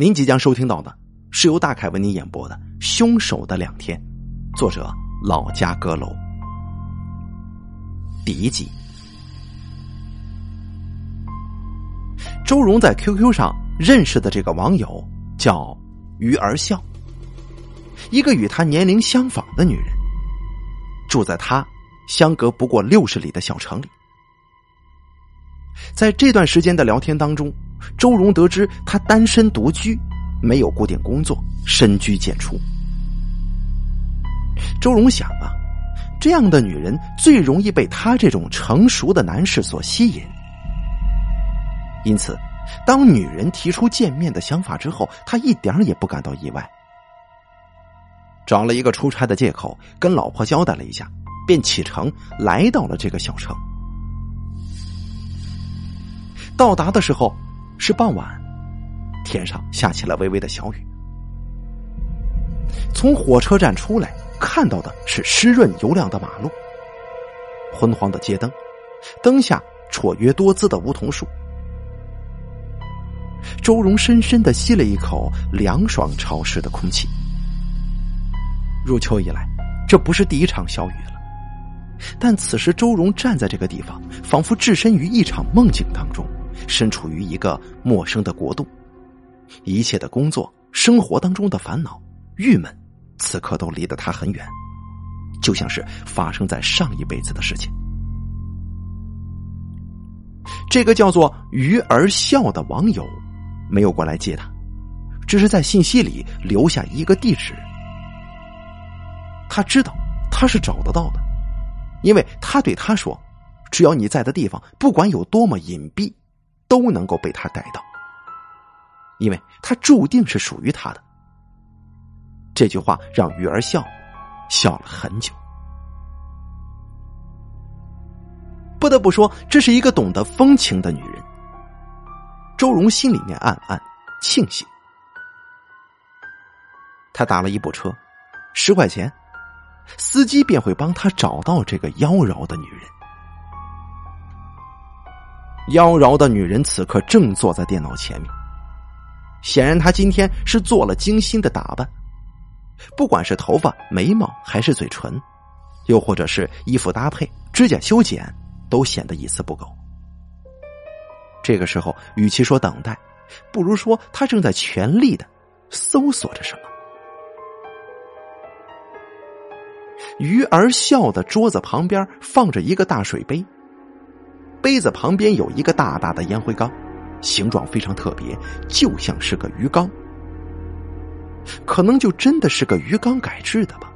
您即将收听到的是由大凯为您演播的《凶手的两天》，作者老家阁楼，第一集。周荣在 QQ 上认识的这个网友叫于儿笑，一个与他年龄相仿的女人，住在他相隔不过六十里的小城里。在这段时间的聊天当中，周荣得知他单身独居，没有固定工作，深居简出。周荣想啊，这样的女人最容易被他这种成熟的男士所吸引。因此，当女人提出见面的想法之后，他一点也不感到意外。找了一个出差的借口，跟老婆交代了一下，便启程来到了这个小城。到达的时候是傍晚，天上下起了微微的小雨。从火车站出来，看到的是湿润油亮的马路，昏黄的街灯，灯下绰约多姿的梧桐树。周荣深深的吸了一口凉爽潮湿的空气。入秋以来，这不是第一场小雨了，但此时周荣站在这个地方，仿佛置身于一场梦境当中。身处于一个陌生的国度，一切的工作、生活当中的烦恼、郁闷，此刻都离得他很远，就像是发生在上一辈子的事情。这个叫做“鱼儿笑”的网友没有过来接他，只是在信息里留下一个地址。他知道他是找得到的，因为他对他说：“只要你在的地方，不管有多么隐蔽。”都能够被他逮到，因为他注定是属于他的。这句话让鱼儿笑，笑了很久。不得不说，这是一个懂得风情的女人。周荣心里面暗暗庆幸。他打了一部车，十块钱，司机便会帮他找到这个妖娆的女人。妖娆的女人此刻正坐在电脑前面，显然她今天是做了精心的打扮，不管是头发、眉毛还是嘴唇，又或者是衣服搭配、指甲修剪，都显得一丝不苟。这个时候，与其说等待，不如说她正在全力的搜索着什么。鱼儿笑的桌子旁边放着一个大水杯。杯子旁边有一个大大的烟灰缸，形状非常特别，就像是个鱼缸，可能就真的是个鱼缸改制的吧。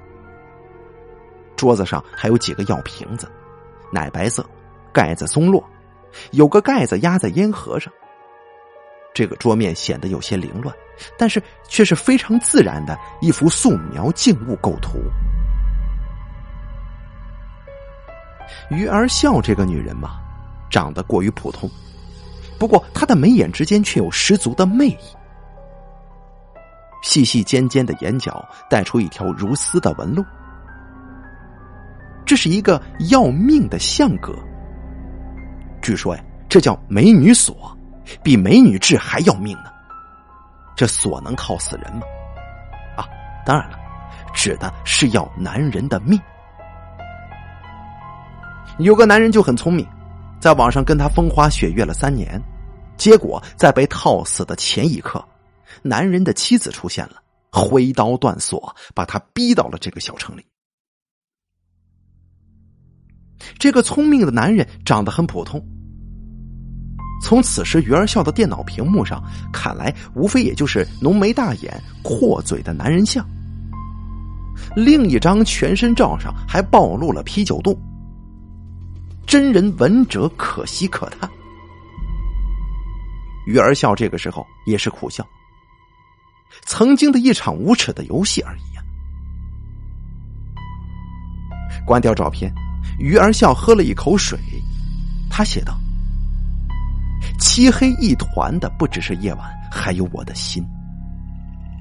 桌子上还有几个药瓶子，奶白色，盖子松落，有个盖子压在烟盒上。这个桌面显得有些凌乱，但是却是非常自然的一幅素描静物构图。鱼儿笑这个女人嘛。长得过于普通，不过他的眉眼之间却有十足的魅力。细细尖尖的眼角带出一条如丝的纹路，这是一个要命的相格。据说呀，这叫美女锁，比美女痣还要命呢。这锁能靠死人吗？啊，当然了，指的是要男人的命。有个男人就很聪明。在网上跟他风花雪月了三年，结果在被套死的前一刻，男人的妻子出现了，挥刀断锁，把他逼到了这个小城里。这个聪明的男人长得很普通，从此时鱼儿笑的电脑屏幕上看来，无非也就是浓眉大眼、阔嘴的男人像。另一张全身照上还暴露了啤酒肚。真人闻者可喜可叹，鱼儿笑这个时候也是苦笑。曾经的一场无耻的游戏而已呀。关掉照片，鱼儿笑喝了一口水，他写道：“漆黑一团的不只是夜晚，还有我的心。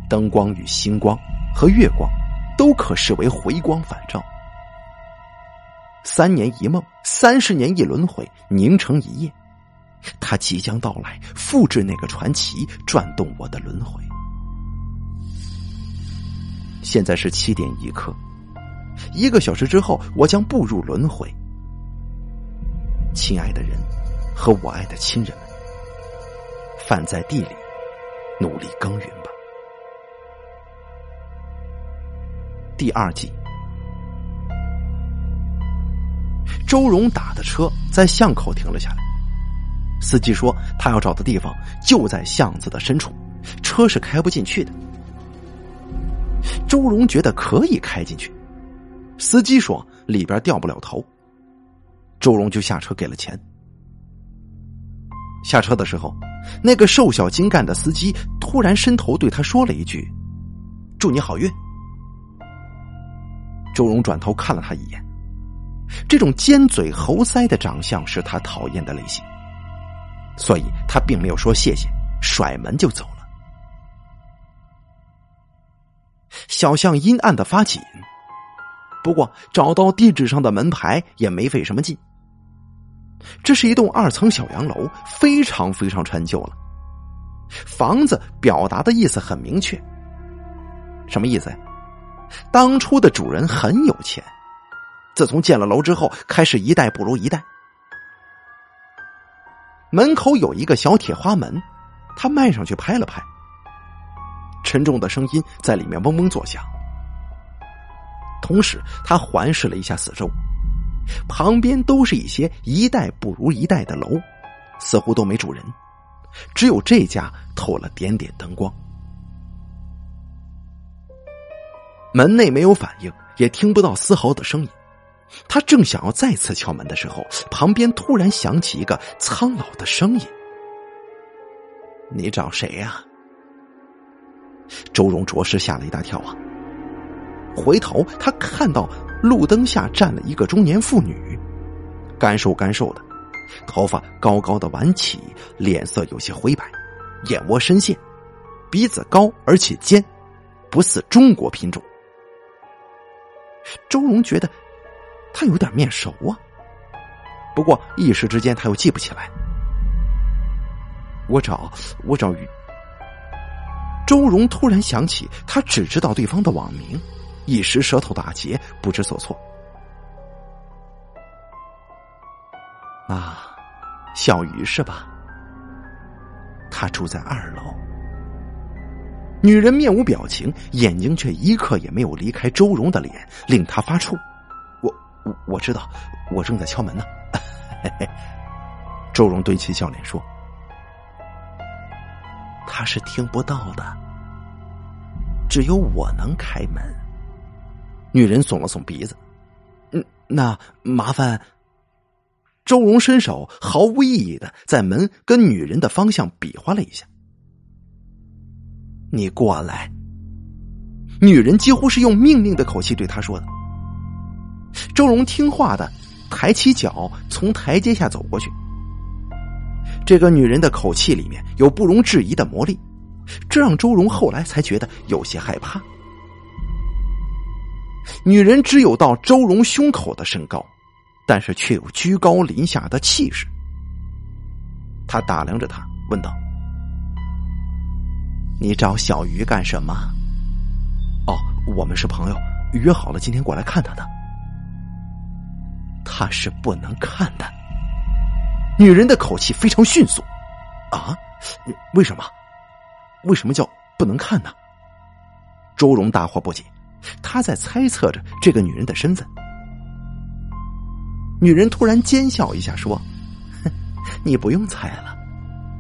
灯光与星光和月光，都可视为回光返照。”三年一梦，三十年一轮回，凝成一夜。他即将到来，复制那个传奇，转动我的轮回。现在是七点一刻，一个小时之后，我将步入轮回。亲爱的人，和我爱的亲人们，饭在地里，努力耕耘吧。第二季，周荣打的车在巷口停了下来，司机说他要找的地方就在巷子的深处，车是开不进去的。周荣觉得可以开进去，司机说里边掉不了头。周荣就下车给了钱。下车的时候，那个瘦小精干的司机突然伸头对他说了一句：“祝你好运。”周荣转头看了他一眼，这种尖嘴猴腮的长相是他讨厌的类型，所以他并没有说谢谢，甩门就走了。小巷阴暗的发紧，不过找到地址上的门牌也没费什么劲。这是一栋二层小洋楼，非常非常陈旧了。房子表达的意思很明确，什么意思？当初的主人很有钱，自从建了楼之后，开始一代不如一代。门口有一个小铁花门，他迈上去拍了拍，沉重的声音在里面嗡嗡作响。同时，他环视了一下四周。旁边都是一些一代不如一代的楼，似乎都没主人，只有这家透了点点灯光。门内没有反应，也听不到丝毫的声音。他正想要再次敲门的时候，旁边突然响起一个苍老的声音：“你找谁呀？”周荣着实吓了一大跳啊！回头他看到。路灯下站了一个中年妇女，干瘦干瘦的，头发高高的挽起，脸色有些灰白，眼窝深陷，鼻子高而且尖，不似中国品种。周荣觉得他有点面熟啊，不过一时之间他又记不起来。我找我找鱼。周荣突然想起，他只知道对方的网名。一时舌头打结，不知所措。啊，小鱼是吧？他住在二楼。女人面无表情，眼睛却一刻也没有离开周荣的脸，令他发怵。我我知道，我正在敲门呢。周荣对其笑脸说：“他是听不到的，只有我能开门。”女人耸了耸鼻子，嗯，那麻烦。周荣伸手，毫无意义的在门跟女人的方向比划了一下。你过来。女人几乎是用命令的口气对他说的。周荣听话的抬起脚，从台阶下走过去。这个女人的口气里面有不容置疑的魔力，这让周荣后来才觉得有些害怕。女人只有到周荣胸口的身高，但是却有居高临下的气势。他打量着她，问道：“你找小鱼干什么？”“哦，我们是朋友，约好了今天过来看他的。”“他是不能看的。”女人的口气非常迅速。“啊？为什么？为什么叫不能看呢？”周荣大惑不解。他在猜测着这个女人的身份。女人突然奸笑一下，说：“ 你不用猜了，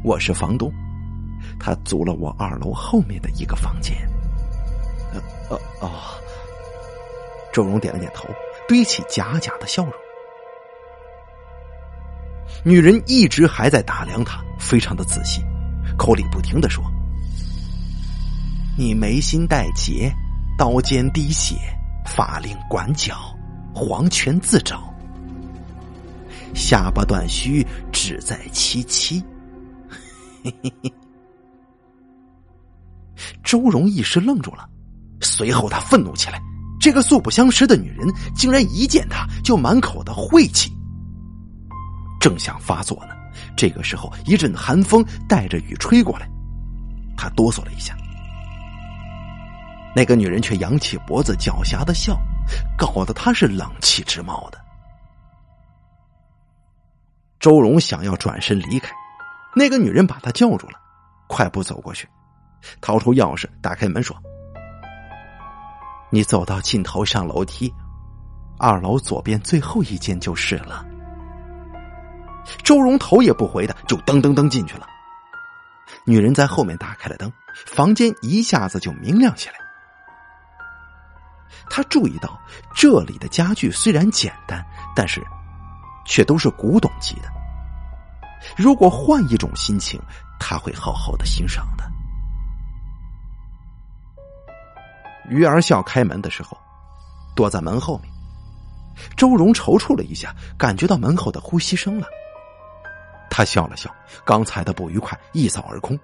我是房东，他租了我二楼后面的一个房间。”呃哦哦。周荣点了点头，堆起假假的笑容。女人一直还在打量他，非常的仔细，口里不停的说：“你眉心带结。”刀尖滴血，法令管脚，黄泉自找。下巴断须，志在七七。周荣一时愣住了，随后他愤怒起来：这个素不相识的女人，竟然一见他就满口的晦气。正想发作呢，这个时候一阵寒风带着雨吹过来，他哆嗦了一下。那个女人却扬起脖子，狡黠的笑，搞得他是冷气直冒的。周荣想要转身离开，那个女人把他叫住了，快步走过去，掏出钥匙打开门说：“你走到尽头上楼梯，二楼左边最后一间就是了。”周荣头也不回的就噔噔噔进去了。女人在后面打开了灯，房间一下子就明亮起来。他注意到这里的家具虽然简单，但是却都是古董级的。如果换一种心情，他会好好的欣赏的。鱼儿笑开门的时候，躲在门后面。周荣踌躇了一下，感觉到门后的呼吸声了。他笑了笑，刚才的不愉快一扫而空。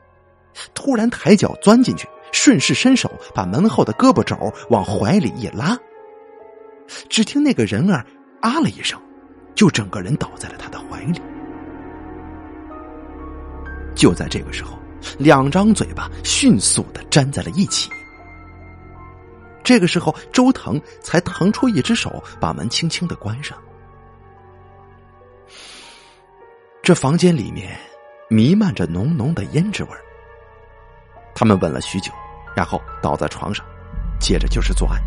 突然抬脚钻进去，顺势伸手把门后的胳膊肘往怀里一拉。只听那个人儿啊了一声，就整个人倒在了他的怀里。就在这个时候，两张嘴巴迅速的粘在了一起。这个时候，周腾才腾出一只手，把门轻轻的关上。这房间里面弥漫着浓浓的胭脂味。他们吻了许久，然后倒在床上，接着就是做爱，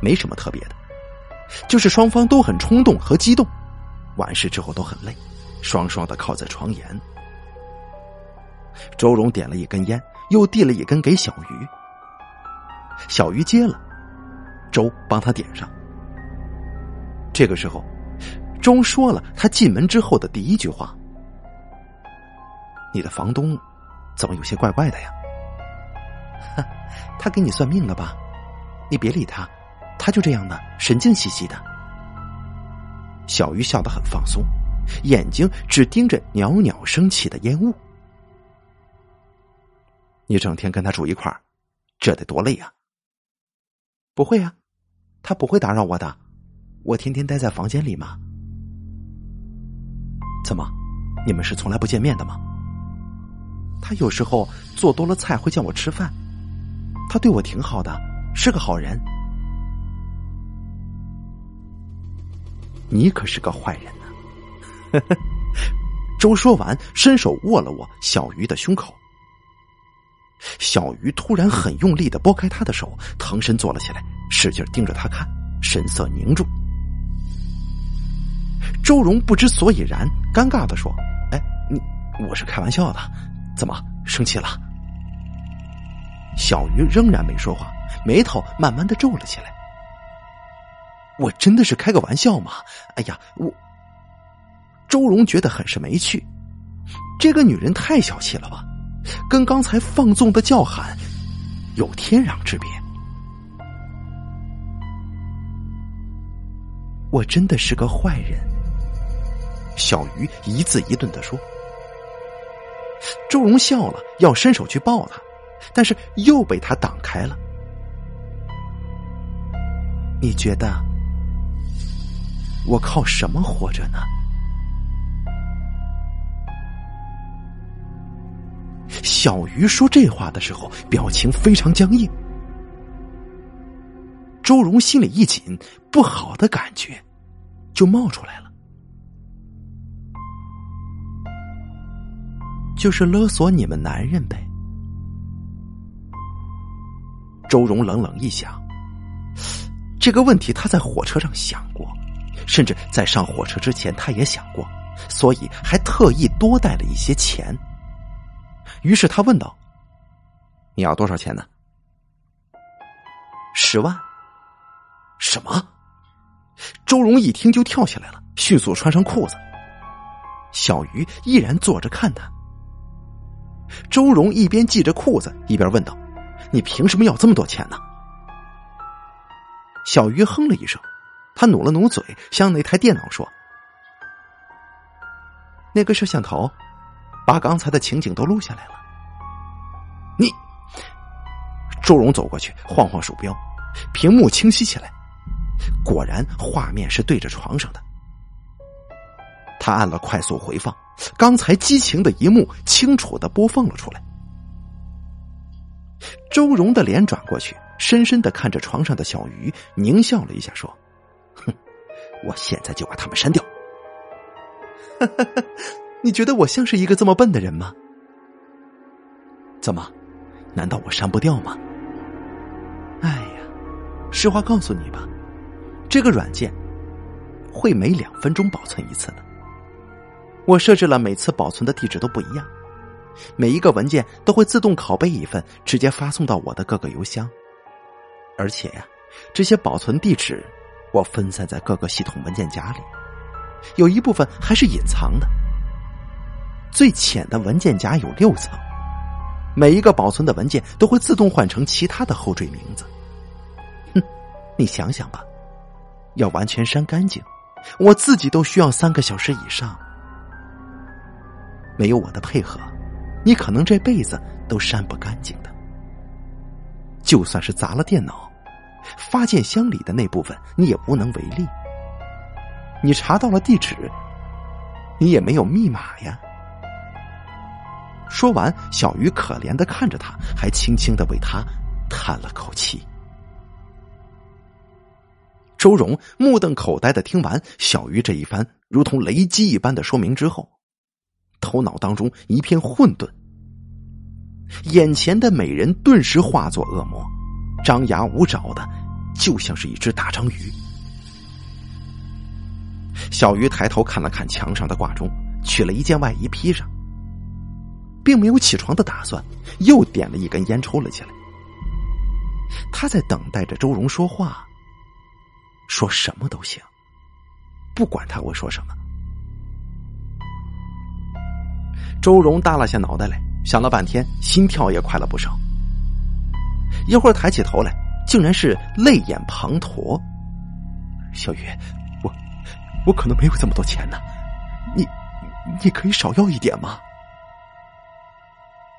没什么特别的，就是双方都很冲动和激动，完事之后都很累，双双的靠在床沿。周荣点了一根烟，又递了一根给小鱼。小鱼接了，周帮他点上。这个时候，周说了他进门之后的第一句话：“你的房东怎么有些怪怪的呀？”他给你算命了吧？你别理他，他就这样的神经兮兮的。小鱼笑得很放松，眼睛只盯着袅袅升起的烟雾。你整天跟他住一块儿，这得多累呀！不会呀，他不会打扰我的，我天天待在房间里嘛。怎么，你们是从来不见面的吗？他有时候做多了菜会叫我吃饭。他对我挺好的，是个好人。你可是个坏人呢！周说完，伸手握了握小鱼的胸口。小鱼突然很用力的拨开他的手，腾身坐了起来，使劲盯着他看，神色凝重。周荣不知所以然，尴尬的说：“哎，你我是开玩笑的，怎么生气了？”小鱼仍然没说话，眉头慢慢的皱了起来。我真的是开个玩笑嘛！哎呀，我周荣觉得很是没趣，这个女人太小气了吧，跟刚才放纵的叫喊有天壤之别。我真的是个坏人。小鱼一字一顿的说。周荣笑了，要伸手去抱她。但是又被他挡开了。你觉得我靠什么活着呢？小鱼说这话的时候，表情非常僵硬。周荣心里一紧，不好的感觉就冒出来了，就是勒索你们男人呗。周荣冷冷一想，这个问题他在火车上想过，甚至在上火车之前他也想过，所以还特意多带了一些钱。于是他问道：“你要多少钱呢？”十万。什么？周荣一听就跳起来了，迅速穿上裤子。小鱼依然坐着看他。周荣一边系着裤子，一边问道。你凭什么要这么多钱呢？小鱼哼了一声，他努了努嘴，向那台电脑说：“那个摄像头把刚才的情景都录下来了。”你，周荣走过去，晃晃鼠标，屏幕清晰起来，果然画面是对着床上的。他按了快速回放，刚才激情的一幕清楚的播放了出来。周荣的脸转过去，深深的看着床上的小鱼，狞笑了一下，说：“哼，我现在就把他们删掉。”你觉得我像是一个这么笨的人吗？怎么？难道我删不掉吗？哎呀，实话告诉你吧，这个软件会每两分钟保存一次的。我设置了每次保存的地址都不一样，每一个文件都会自动拷贝一份，直接发送到我的各个邮箱。而且呀，这些保存地址我分散在各个系统文件夹里，有一部分还是隐藏的。最浅的文件夹有六层。每一个保存的文件都会自动换成其他的后缀名字。哼，你想想吧，要完全删干净，我自己都需要三个小时以上。没有我的配合，你可能这辈子都删不干净的。就算是砸了电脑，发件箱里的那部分你也无能为力。你查到了地址，你也没有密码呀。说完，小鱼可怜的看着他，还轻轻的为他叹了口气。周荣目瞪口呆的听完小鱼这一番如同雷击一般的说明之后，头脑当中一片混沌，眼前的美人顿时化作恶魔，张牙舞爪的，就像是一只大章鱼。小鱼抬头看了看墙上的挂钟，取了一件外衣披上。并没有起床的打算，又点了一根烟抽了起来。他在等待着周荣说话，说什么都行，不管他会说什么。周荣耷拉下脑袋来，想了半天，心跳也快了不少。一会儿抬起头来，竟然是泪眼滂沱。小雨，我我可能没有这么多钱呢，你你可以少要一点吗？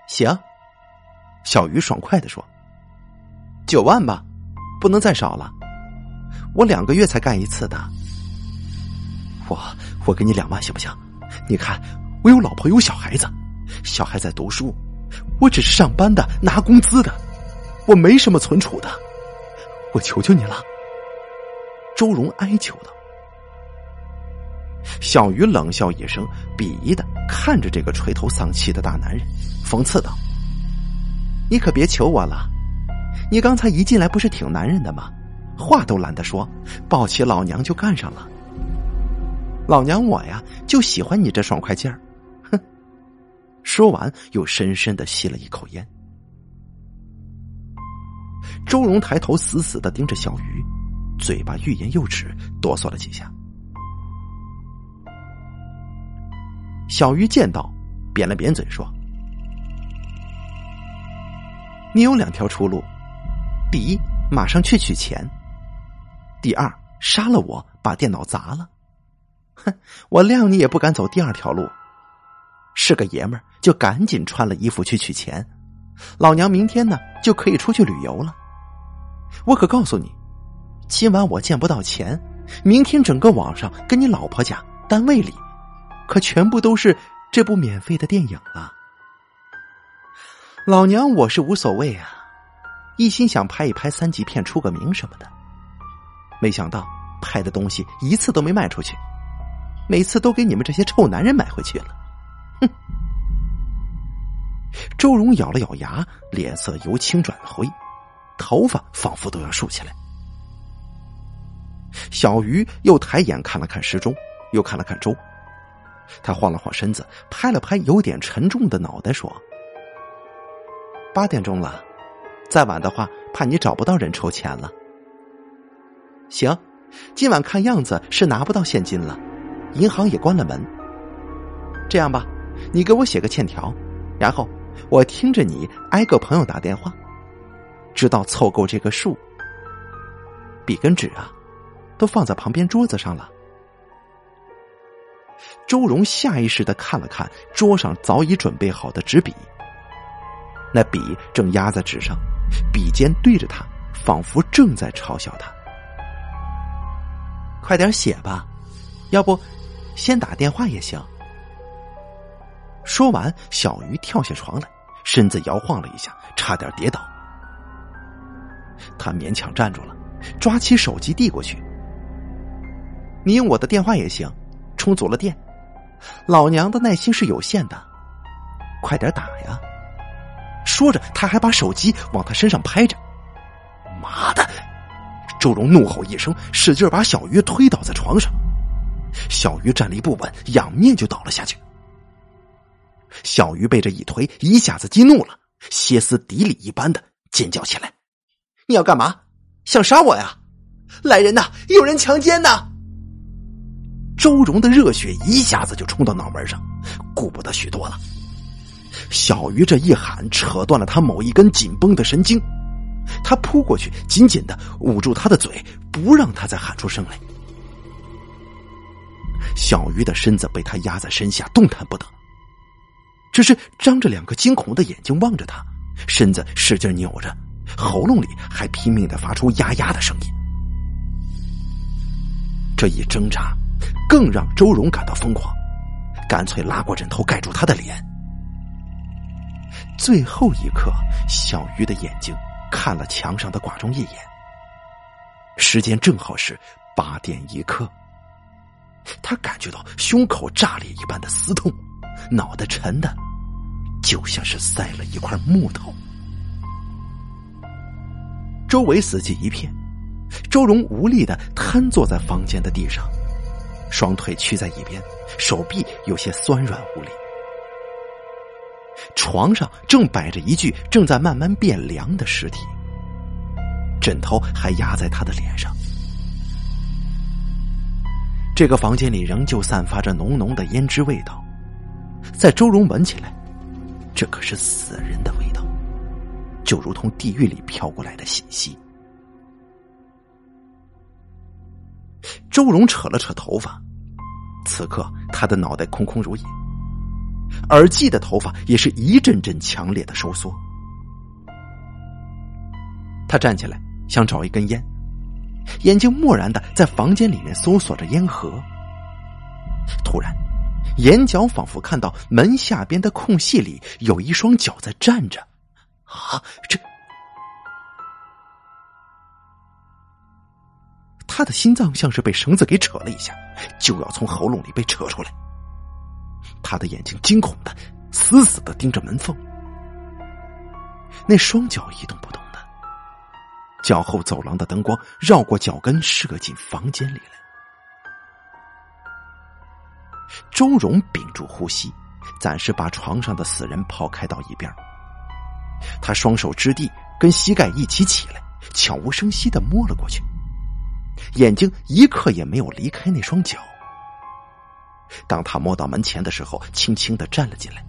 行，小鱼爽快的说：“九万吧，不能再少了。我两个月才干一次的。我我给你两万行不行？你看我有老婆有小孩子，小孩在读书，我只是上班的拿工资的，我没什么存储的。我求求你了。”周荣哀求道。小鱼冷笑一声，鄙夷的看着这个垂头丧气的大男人，讽刺道：“你可别求我了，你刚才一进来不是挺男人的吗？话都懒得说，抱起老娘就干上了。老娘我呀，就喜欢你这爽快劲儿。”说完，又深深的吸了一口烟。周荣抬头死死的盯着小鱼，嘴巴欲言又止，哆嗦了几下。小鱼见到，扁了扁嘴说：“你有两条出路，第一，马上去取钱；第二，杀了我，把电脑砸了。哼，我谅你也不敢走第二条路。是个爷们儿，就赶紧穿了衣服去取钱。老娘明天呢就可以出去旅游了。我可告诉你，今晚我见不到钱，明天整个网上跟你老婆家、单位里。”可全部都是这部免费的电影了。老娘我是无所谓啊，一心想拍一拍三级片出个名什么的。没想到拍的东西一次都没卖出去，每次都给你们这些臭男人买回去了。周荣咬了咬牙，脸色由青转灰，头发仿佛都要竖起来。小鱼又抬眼看了看时钟，又看了看周。他晃了晃身子，拍了拍有点沉重的脑袋，说：“八点钟了，再晚的话，怕你找不到人筹钱了。行，今晚看样子是拿不到现金了，银行也关了门。这样吧，你给我写个欠条，然后我听着你挨个朋友打电话，直到凑够这个数。笔跟纸啊，都放在旁边桌子上了。”周荣下意识的看了看桌上早已准备好的纸笔，那笔正压在纸上，笔尖对着他，仿佛正在嘲笑他。快点写吧，要不先打电话也行。说完，小鱼跳下床来，身子摇晃了一下，差点跌倒。他勉强站住了，抓起手机递过去：“你用我的电话也行，充足了电。老娘的耐心是有限的，快点打呀！”说着，他还把手机往他身上拍着。妈的！周荣怒吼一声，使劲把小鱼推倒在床上。小鱼站立不稳，仰面就倒了下去。小鱼被这一推，一下子激怒了，歇斯底里一般的尖叫起来：“你要干嘛？想杀我呀？来人呐！有人强奸呐！”周荣的热血一下子就冲到脑门上，顾不得许多了。小鱼这一喊，扯断了他某一根紧绷的神经，他扑过去，紧紧的捂住他的嘴，不让他再喊出声来。小鱼的身子被他压在身下，动弹不得，只是张着两个惊恐的眼睛望着他，身子使劲扭着，喉咙里还拼命的发出呀呀的声音。这一挣扎，更让周荣感到疯狂，干脆拉过枕头盖住他的脸。最后一刻，小鱼的眼睛看了墙上的挂钟一眼，时间正好是八点一刻。他感觉到胸口炸裂一般的撕痛，脑袋沉的就像是塞了一块木头。周围死寂一片，周荣无力的瘫坐在房间的地上，双腿屈在一边，手臂有些酸软无力。床上正摆着一具正在慢慢变凉的尸体，枕头还压在他的脸上。这个房间里仍旧散发着浓浓的胭脂味道，在周荣闻起来，这可是死人的味道，就如同地狱里飘过来的信息。周荣扯了扯头发，此刻他的脑袋空空如也，耳际的头发也是一阵阵强烈的收缩。他站起来，想找一根烟。眼睛漠然的在房间里面搜索着烟盒，突然，眼角仿佛看到门下边的空隙里有一双脚在站着。啊，这……他的心脏像是被绳子给扯了一下，就要从喉咙里被扯出来。他的眼睛惊恐的死死的盯着门缝，那双脚一动不动的。脚后走廊的灯光绕过脚跟，射进房间里来。周荣屏住呼吸，暂时把床上的死人抛开到一边。他双手支地，跟膝盖一起起来，悄无声息的摸了过去，眼睛一刻也没有离开那双脚。当他摸到门前的时候，轻轻的站了进来。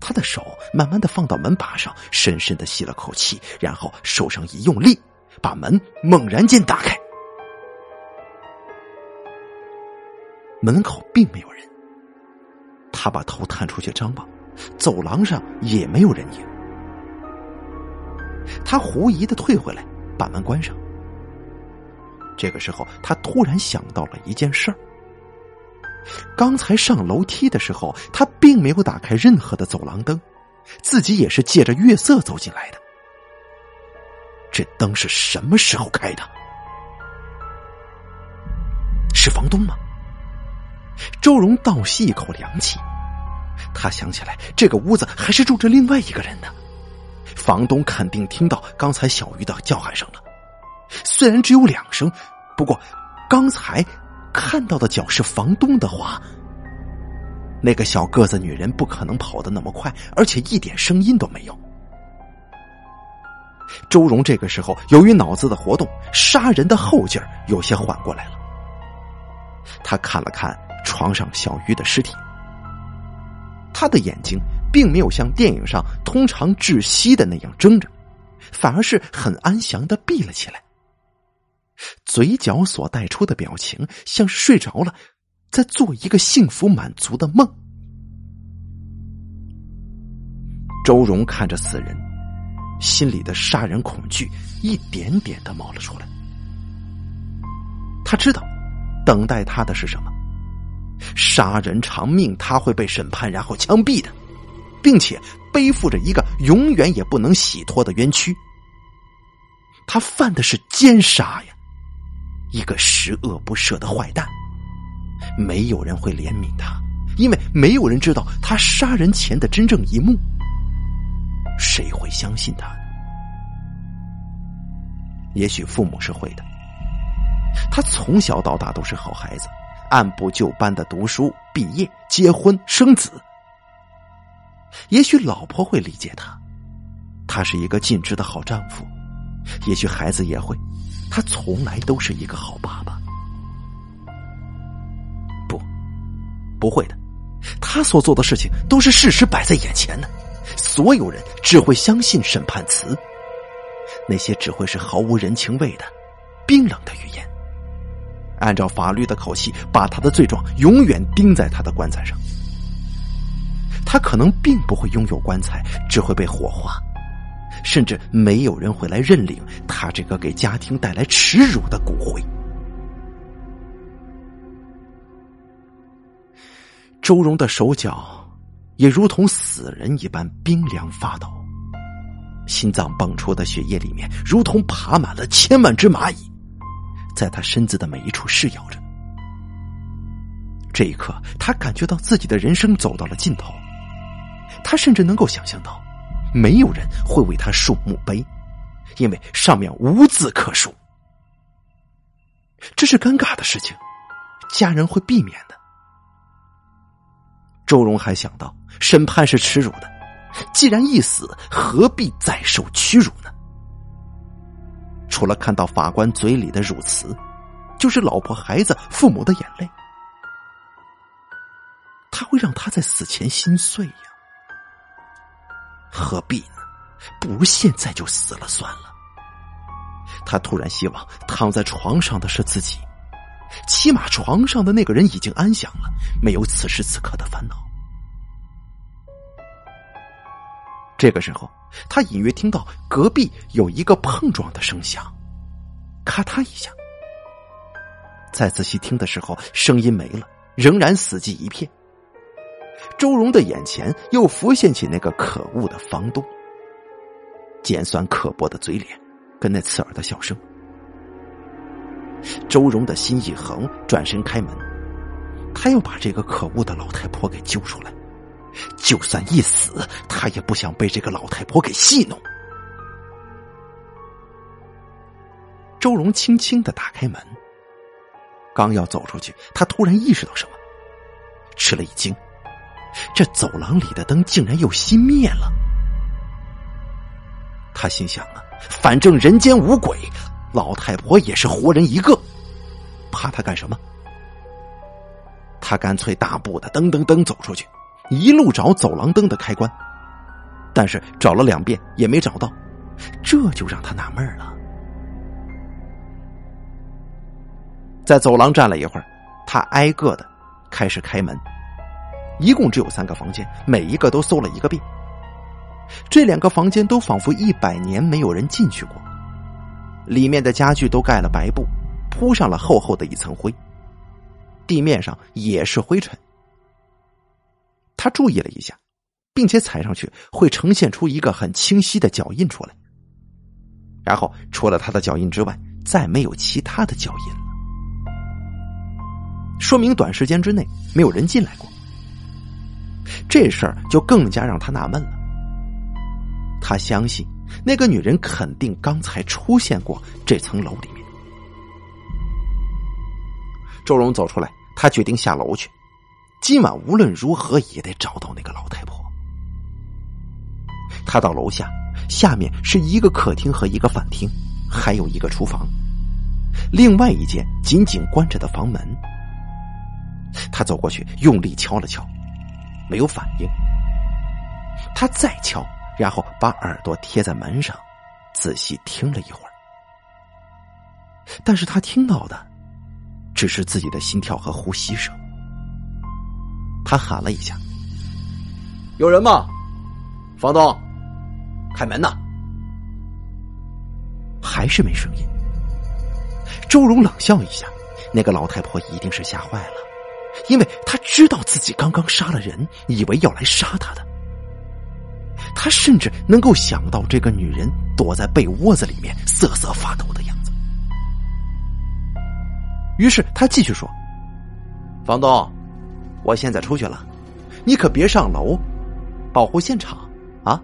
他的手慢慢的放到门把上，深深的吸了口气，然后手上一用力，把门猛然间打开。门口并没有人。他把头探出去张望，走廊上也没有人影。他狐疑的退回来，把门关上。这个时候，他突然想到了一件事儿。刚才上楼梯的时候，他并没有打开任何的走廊灯，自己也是借着月色走进来的。这灯是什么时候开的？是房东吗？周荣倒吸一口凉气，他想起来，这个屋子还是住着另外一个人的，房东肯定听到刚才小鱼的叫喊声了。虽然只有两声，不过刚才。看到的脚是房东的话，那个小个子女人不可能跑得那么快，而且一点声音都没有。周荣这个时候由于脑子的活动，杀人的后劲儿有些缓过来了。他看了看床上小鱼的尸体，他的眼睛并没有像电影上通常窒息的那样睁着，反而是很安详的闭了起来。嘴角所带出的表情，像是睡着了，在做一个幸福满足的梦。周荣看着死人，心里的杀人恐惧一点点的冒了出来。他知道，等待他的是什么？杀人偿命，他会被审判，然后枪毙的，并且背负着一个永远也不能洗脱的冤屈。他犯的是奸杀呀，一个十恶不赦的坏蛋。没有人会怜悯他，因为没有人知道他杀人前的真正一幕。谁会相信他？也许父母是会的。他从小到大都是好孩子，按部就班的读书、毕业、结婚、生子。也许老婆会理解他，他是一个尽职的好丈夫。也许孩子也会，他从来都是一个好爸爸。不，不会的，他所做的事情都是事实摆在眼前的，所有人只会相信审判词，那些只会是毫无人情味的、冰冷的语言。按照法律的口气，把他的罪状永远钉在他的棺材上。他可能并不会拥有棺材，只会被火化，甚至没有人会来认领他这个给家庭带来耻辱的骨灰。周荣的手脚也如同死人一般冰凉发抖，心脏蹦出的血液里面如同爬满了千万只蚂蚁。在他身子的每一处噬咬着。这一刻，他感觉到自己的人生走到了尽头。他甚至能够想象到，没有人会为他竖墓碑，因为上面无字可书。这是尴尬的事情，家人会避免的。周荣还想到，审判是耻辱的，既然一死，何必再受屈辱？除了看到法官嘴里的辱词，就是老婆、孩子、父母的眼泪，他会让他在死前心碎呀？何必呢？不如现在就死了算了。他突然希望躺在床上的是自己，起码床上的那个人已经安详了，没有此时此刻的烦恼。这个时候。他隐约听到隔壁有一个碰撞的声响，咔嗒一下。再仔细听的时候，声音没了，仍然死寂一片。周荣的眼前又浮现起那个可恶的房东，尖酸刻薄的嘴脸，跟那刺耳的笑声。周荣的心一横，转身开门，他要把这个可恶的老太婆给揪出来。就算一死，他也不想被这个老太婆给戏弄。周荣轻轻的打开门，刚要走出去，他突然意识到什么，吃了一惊，这走廊里的灯竟然又熄灭了。他心想啊，反正人间无鬼，老太婆也是活人一个，怕他干什么？他干脆大步的噔噔噔走出去。一路找走廊灯的开关，但是找了两遍也没找到，这就让他纳闷了。在走廊站了一会儿，他挨个的开始开门，一共只有三个房间，每一个都搜了一个遍。这两个房间都仿佛一百年没有人进去过，里面的家具都盖了白布，铺上了厚厚的一层灰，地面上也是灰尘。他注意了一下，并且踩上去会呈现出一个很清晰的脚印出来。然后除了他的脚印之外，再没有其他的脚印了，说明短时间之内没有人进来过。这事儿就更加让他纳闷了。他相信那个女人肯定刚才出现过这层楼里面。周荣走出来，他决定下楼去。今晚无论如何也得找到那个老太婆。他到楼下，下面是一个客厅和一个饭厅，还有一个厨房，另外一间紧紧关着的房门。他走过去，用力敲了敲，没有反应。他再敲，然后把耳朵贴在门上，仔细听了一会儿。但是他听到的，只是自己的心跳和呼吸声。他喊了一下：“有人吗？房东，开门呐！”还是没声音。周荣冷笑一下，那个老太婆一定是吓坏了，因为她知道自己刚刚杀了人，以为要来杀他的。他甚至能够想到这个女人躲在被窝子里面瑟瑟发抖的样子。于是他继续说：“房东，我现在出去了，你可别上楼，保护现场啊！”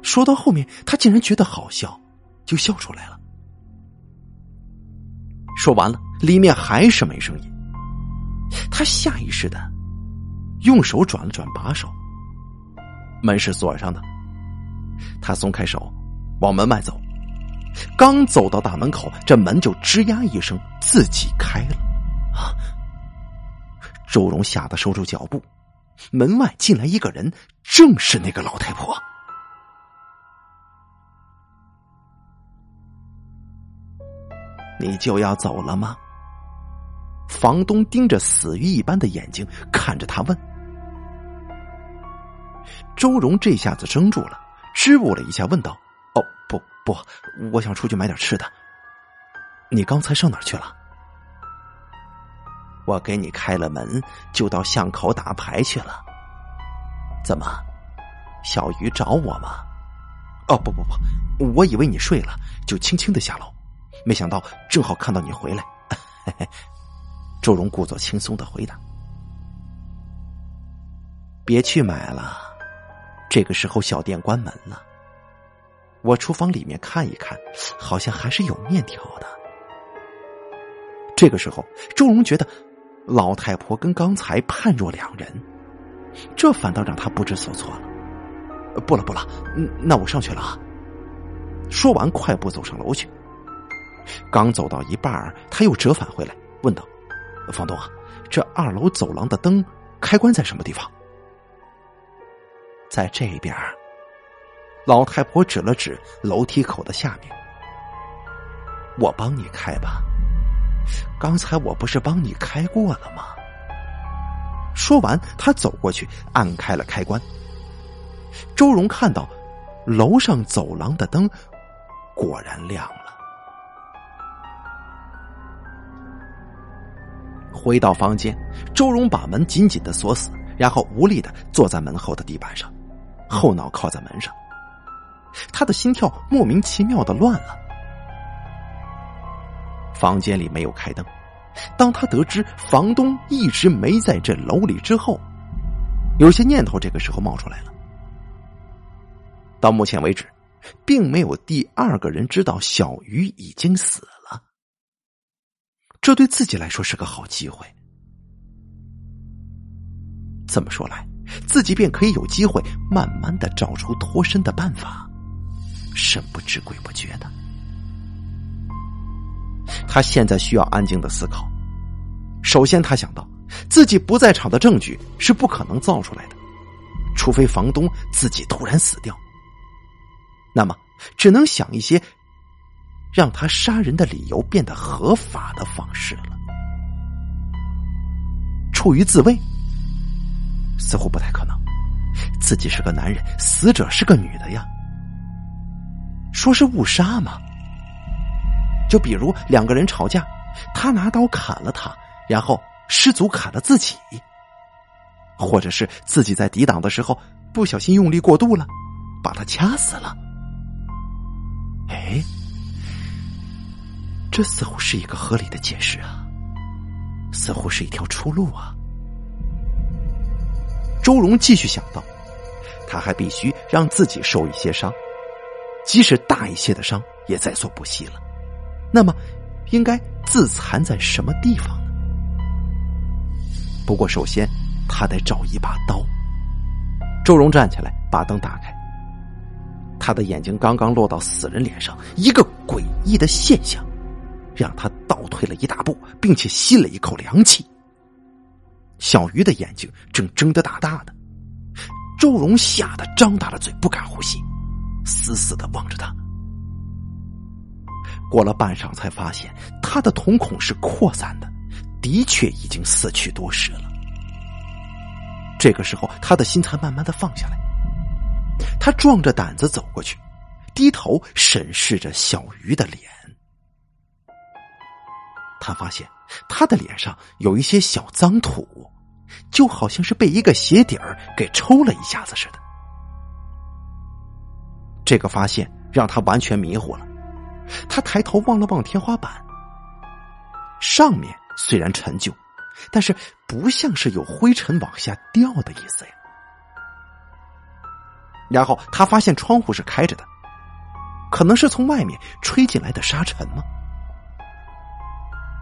说到后面，他竟然觉得好笑，就笑出来了。说完了，里面还是没声音。他下意识的用手转了转把手，门是锁上的。他松开手，往门外走。刚走到大门口，这门就吱呀一声自己开了。啊！周荣吓得收住脚步。门外进来一个人，正是那个老太婆。你就要走了吗？房东盯着死鱼一般的眼睛看着他问。周荣这下子怔住了，支吾了一下，问道：“哦，不不，我想出去买点吃的。你刚才上哪儿去了？我给你开了门，就到巷口打牌去了。怎么，小鱼找我吗？哦，不不不，我以为你睡了，就轻轻的下楼。”没想到正好看到你回来，周荣故作轻松的回答：“别去买了，这个时候小店关门了。我厨房里面看一看，好像还是有面条的。”这个时候，周荣觉得老太婆跟刚才判若两人，这反倒让他不知所措了。不了不了，那我上去了！说完，快步走上楼去。刚走到一半，他又折返回来，问道：“房东啊，这二楼走廊的灯开关在什么地方？”在这边。老太婆指了指楼梯口的下面。我帮你开吧。刚才我不是帮你开过了吗？说完，他走过去按开了开关。周荣看到楼上走廊的灯果然亮了。回到房间，周荣把门紧紧的锁死，然后无力的坐在门后的地板上，后脑靠在门上。他的心跳莫名其妙的乱了。房间里没有开灯，当他得知房东一直没在这楼里之后，有些念头这个时候冒出来了。到目前为止，并没有第二个人知道小鱼已经死了。这对自己来说是个好机会。这么说来，自己便可以有机会慢慢的找出脱身的办法，神不知鬼不觉的。他现在需要安静的思考。首先，他想到自己不在场的证据是不可能造出来的，除非房东自己突然死掉。那么，只能想一些。让他杀人的理由变得合法的方式了。出于自卫，似乎不太可能。自己是个男人，死者是个女的呀。说是误杀吗？就比如两个人吵架，他拿刀砍了他，然后失足砍了自己，或者是自己在抵挡的时候不小心用力过度了，把他掐死了。哎。这似乎是一个合理的解释啊，似乎是一条出路啊。周荣继续想到，他还必须让自己受一些伤，即使大一些的伤也在所不惜了。那么，应该自残在什么地方呢？不过，首先他得找一把刀。周荣站起来，把灯打开。他的眼睛刚刚落到死人脸上，一个诡异的现象。让他倒退了一大步，并且吸了一口凉气。小鱼的眼睛正睁得大大的，周荣吓得张大了嘴，不敢呼吸，死死的望着他。过了半晌，才发现他的瞳孔是扩散的，的确已经死去多时了。这个时候，他的心才慢慢的放下来。他壮着胆子走过去，低头审视着小鱼的脸。他发现他的脸上有一些小脏土，就好像是被一个鞋底儿给抽了一下子似的。这个发现让他完全迷糊了。他抬头望了望天花板，上面虽然陈旧，但是不像是有灰尘往下掉的意思呀。然后他发现窗户是开着的，可能是从外面吹进来的沙尘吗？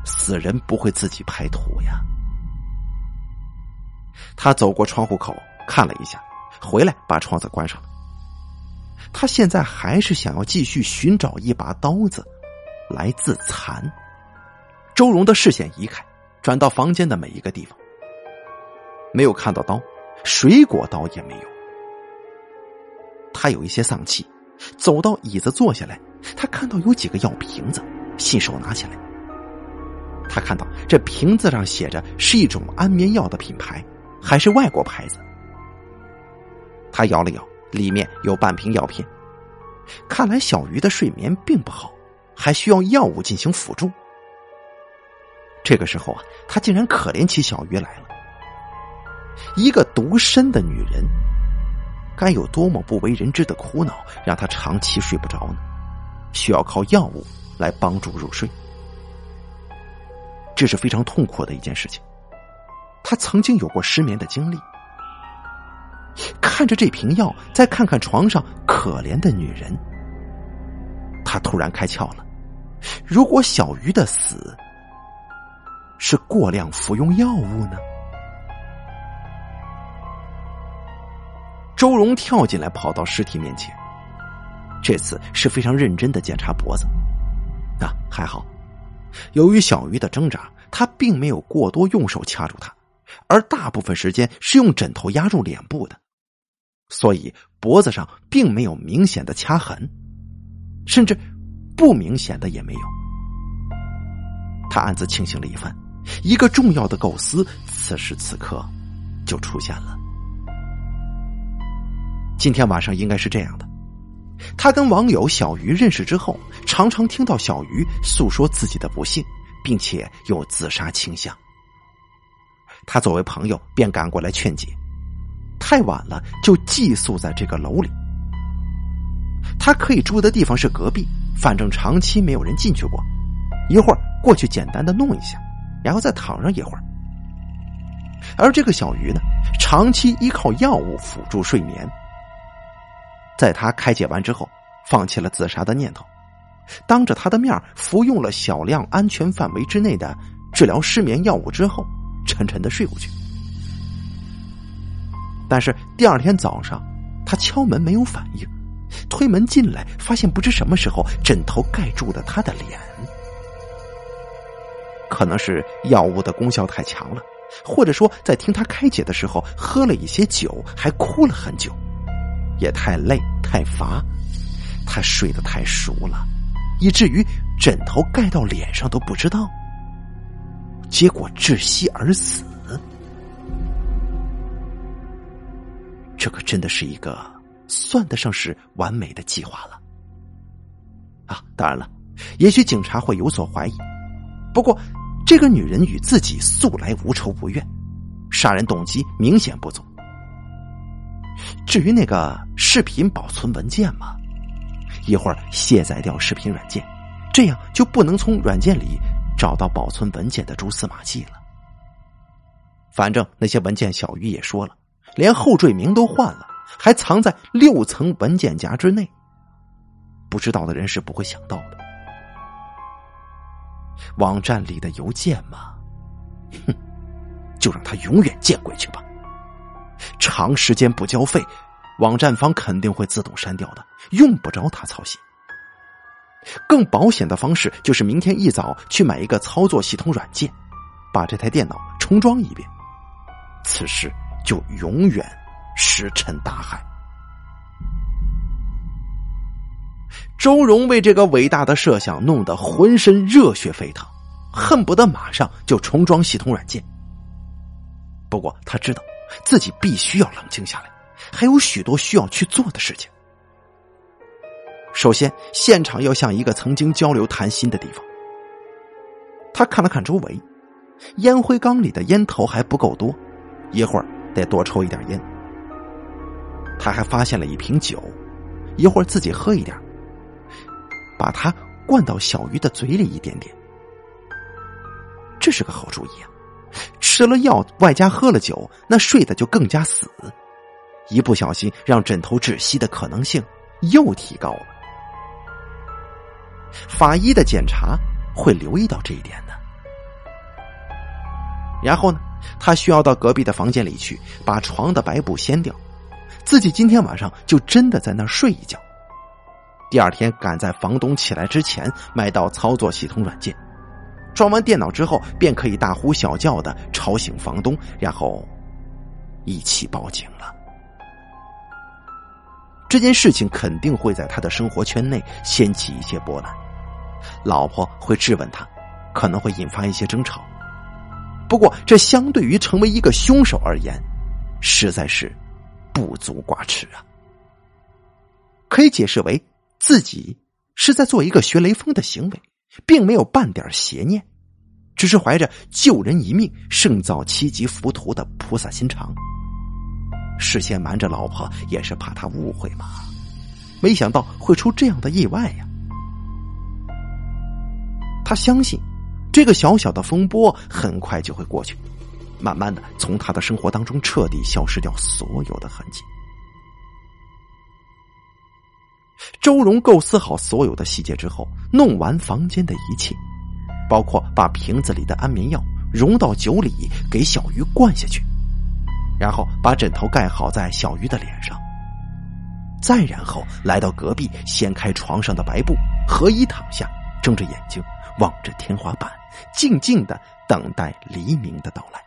死人不会自己拍土呀。他走过窗户口看了一下，回来把窗子关上了。他现在还是想要继续寻找一把刀子来自残。周荣的视线移开，转到房间的每一个地方，没有看到刀，水果刀也没有。他有一些丧气，走到椅子坐下来，他看到有几个药瓶子，信手拿起来。他看到这瓶子上写着是一种安眠药的品牌，还是外国牌子。他摇了摇。里面有半瓶药片，看来小鱼的睡眠并不好，还需要药物进行辅助。这个时候啊，他竟然可怜起小鱼来了。一个独身的女人，该有多么不为人知的苦恼，让她长期睡不着呢？需要靠药物来帮助入睡，这是非常痛苦的一件事情。他曾经有过失眠的经历。看着这瓶药，再看看床上可怜的女人，他突然开窍了。如果小鱼的死是过量服用药物呢？周荣跳进来，跑到尸体面前，这次是非常认真的检查脖子。啊，还好，由于小鱼的挣扎，他并没有过多用手掐住他，而大部分时间是用枕头压住脸部的。所以脖子上并没有明显的掐痕，甚至不明显的也没有。他暗自庆幸了一番，一个重要的构思此时此刻就出现了。今天晚上应该是这样的：他跟网友小鱼认识之后，常常听到小鱼诉说自己的不幸，并且有自杀倾向。他作为朋友，便赶过来劝解。太晚了，就寄宿在这个楼里。他可以住的地方是隔壁，反正长期没有人进去过。一会儿过去简单的弄一下，然后再躺上一会儿。而这个小鱼呢，长期依靠药物辅助睡眠。在他开解完之后，放弃了自杀的念头，当着他的面服用了小量安全范围之内的治疗失眠药物之后，沉沉的睡过去。但是第二天早上，他敲门没有反应，推门进来，发现不知什么时候枕头盖住了他的脸。可能是药物的功效太强了，或者说在听他开解的时候喝了一些酒，还哭了很久，也太累太乏，他睡得太熟了，以至于枕头盖到脸上都不知道，结果窒息而死。这可真的是一个算得上是完美的计划了，啊！当然了，也许警察会有所怀疑，不过这个女人与自己素来无仇无怨，杀人动机明显不足。至于那个视频保存文件嘛，一会儿卸载掉视频软件，这样就不能从软件里找到保存文件的蛛丝马迹了。反正那些文件，小鱼也说了。连后缀名都换了，还藏在六层文件夹之内。不知道的人是不会想到的。网站里的邮件嘛，哼，就让他永远见鬼去吧。长时间不交费，网站方肯定会自动删掉的，用不着他操心。更保险的方式就是明天一早去买一个操作系统软件，把这台电脑重装一遍。此时。就永远石沉大海。周荣为这个伟大的设想弄得浑身热血沸腾，恨不得马上就重装系统软件。不过他知道自己必须要冷静下来，还有许多需要去做的事情。首先，现场要像一个曾经交流谈心的地方。他看了看周围，烟灰缸里的烟头还不够多，一会儿。得多抽一点烟。他还发现了一瓶酒，一会儿自己喝一点，把它灌到小鱼的嘴里一点点。这是个好主意啊！吃了药外加喝了酒，那睡得就更加死，一不小心让枕头窒息的可能性又提高了。法医的检查会留意到这一点的。然后呢，他需要到隔壁的房间里去，把床的白布掀掉，自己今天晚上就真的在那儿睡一觉。第二天赶在房东起来之前买到操作系统软件，装完电脑之后便可以大呼小叫的吵醒房东，然后一起报警了。这件事情肯定会在他的生活圈内掀起一些波澜，老婆会质问他，可能会引发一些争吵。不过，这相对于成为一个凶手而言，实在是不足挂齿啊。可以解释为自己是在做一个学雷锋的行为，并没有半点邪念，只是怀着救人一命胜造七级浮屠的菩萨心肠。事先瞒着老婆也是怕他误会嘛，没想到会出这样的意外呀。他相信。这个小小的风波很快就会过去，慢慢的从他的生活当中彻底消失掉所有的痕迹。周荣构思好所有的细节之后，弄完房间的一切，包括把瓶子里的安眠药融到酒里给小鱼灌下去，然后把枕头盖好在小鱼的脸上，再然后来到隔壁掀开床上的白布，合衣躺下，睁着眼睛望着天花板。静静的等待黎明的到来。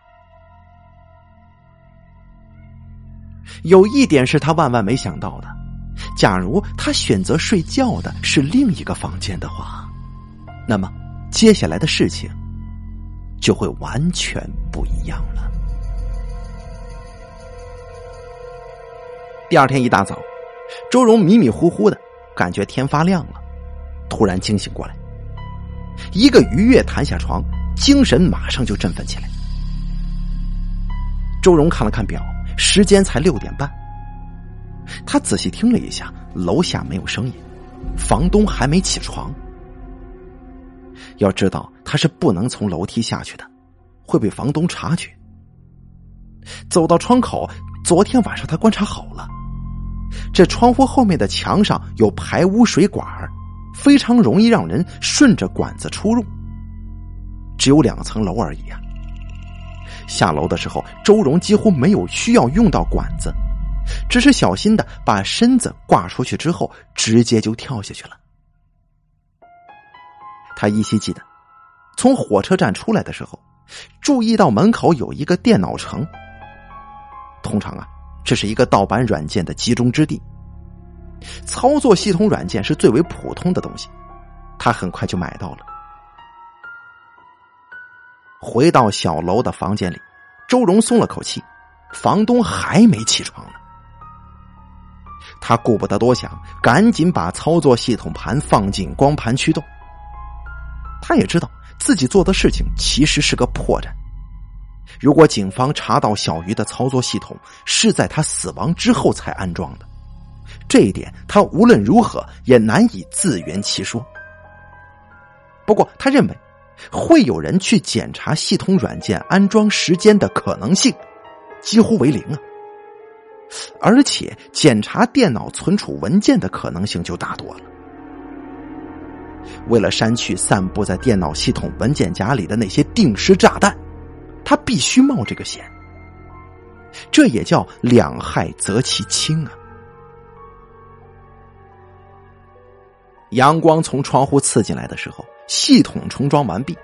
有一点是他万万没想到的：假如他选择睡觉的是另一个房间的话，那么接下来的事情就会完全不一样了。第二天一大早，周荣迷迷糊糊的感觉天发亮了，突然惊醒过来。一个愉悦弹下床，精神马上就振奋起来。周荣看了看表，时间才六点半。他仔细听了一下，楼下没有声音，房东还没起床。要知道他是不能从楼梯下去的，会被房东察觉。走到窗口，昨天晚上他观察好了，这窗户后面的墙上有排污水管非常容易让人顺着管子出入，只有两层楼而已啊。下楼的时候，周荣几乎没有需要用到管子，只是小心的把身子挂出去之后，直接就跳下去了。他依稀记得，从火车站出来的时候，注意到门口有一个电脑城。通常啊，这是一个盗版软件的集中之地。操作系统软件是最为普通的东西，他很快就买到了。回到小楼的房间里，周荣松了口气，房东还没起床呢。他顾不得多想，赶紧把操作系统盘放进光盘驱动。他也知道自己做的事情其实是个破绽。如果警方查到小鱼的操作系统是在他死亡之后才安装的。这一点，他无论如何也难以自圆其说。不过，他认为会有人去检查系统软件安装时间的可能性几乎为零啊！而且，检查电脑存储文件的可能性就大多了。为了删去散布在电脑系统文件夹里的那些定时炸弹，他必须冒这个险。这也叫两害择其轻啊！阳光从窗户刺进来的时候，系统重装完毕。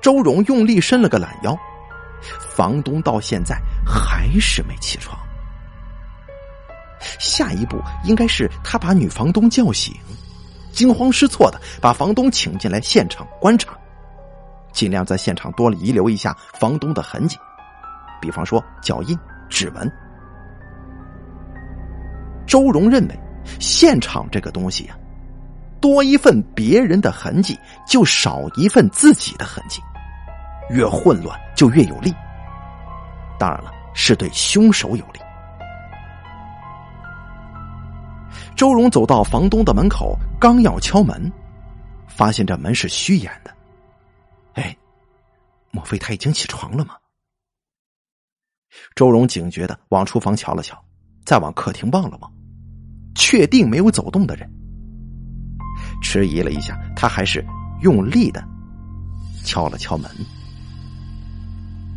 周荣用力伸了个懒腰，房东到现在还是没起床。下一步应该是他把女房东叫醒，惊慌失措的把房东请进来现场观察，尽量在现场多遗留一下房东的痕迹，比方说脚印、指纹。周荣认为，现场这个东西呀。多一份别人的痕迹，就少一份自己的痕迹，越混乱就越有利。当然了，是对凶手有利。周荣走到房东的门口，刚要敲门，发现这门是虚掩的。哎，莫非他已经起床了吗？周荣警觉的往厨房瞧了瞧，再往客厅望了望，确定没有走动的人。迟疑了一下，他还是用力的敲了敲门。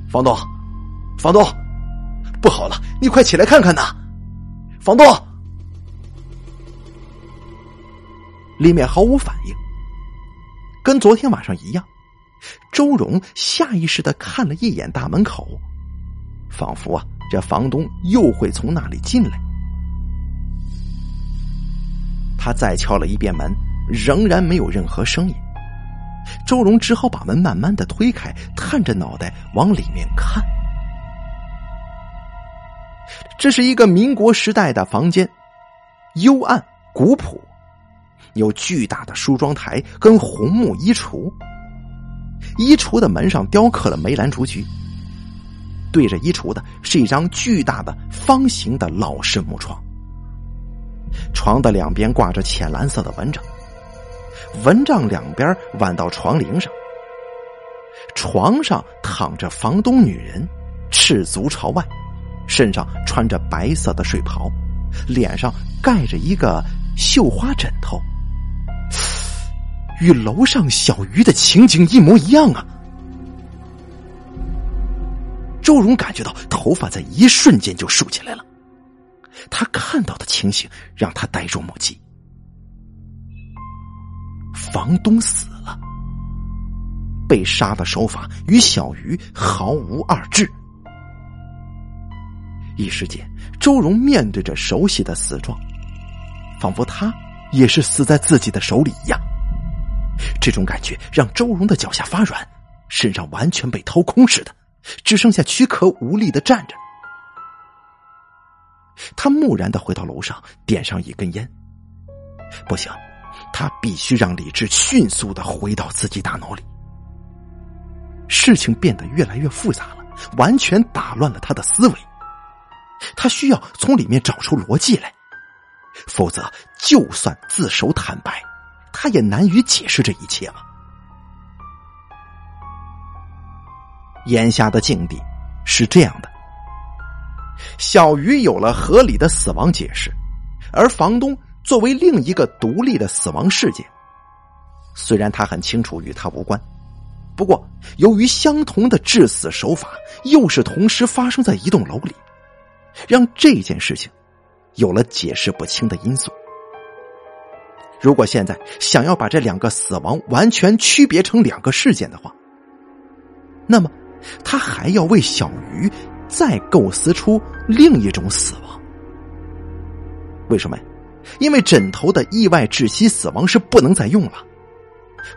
房东，房东，不好了，你快起来看看呐！房东，里面毫无反应，跟昨天晚上一样。周荣下意识的看了一眼大门口。仿佛啊，这房东又会从那里进来。他再敲了一遍门，仍然没有任何声音。周荣只好把门慢慢的推开，探着脑袋往里面看。这是一个民国时代的房间，幽暗古朴，有巨大的梳妆台跟红木衣橱。衣橱的门上雕刻了梅兰竹菊。对着衣橱的是一张巨大的方形的老式木床，床的两边挂着浅蓝色的蚊帐，蚊帐两边挽到床棂上。床上躺着房东女人，赤足朝外，身上穿着白色的睡袍，脸上盖着一个绣花枕头，与楼上小鱼的情景一模一样啊！周荣感觉到头发在一瞬间就竖起来了，他看到的情形让他呆若木鸡。房东死了，被杀的手法与小鱼毫无二致。一时间，周荣面对着熟悉的死状，仿佛他也是死在自己的手里一样。这种感觉让周荣的脚下发软，身上完全被掏空似的。只剩下躯壳无力的站着，他木然的回到楼上，点上一根烟。不行，他必须让理智迅速的回到自己大脑里。事情变得越来越复杂了，完全打乱了他的思维。他需要从里面找出逻辑来，否则就算自首坦白，他也难于解释这一切了。眼下的境地是这样的：小鱼有了合理的死亡解释，而房东作为另一个独立的死亡事件，虽然他很清楚与他无关，不过由于相同的致死手法又是同时发生在一栋楼里，让这件事情有了解释不清的因素。如果现在想要把这两个死亡完全区别成两个事件的话，那么。他还要为小鱼再构思出另一种死亡。为什么呀？因为枕头的意外窒息死亡是不能再用了。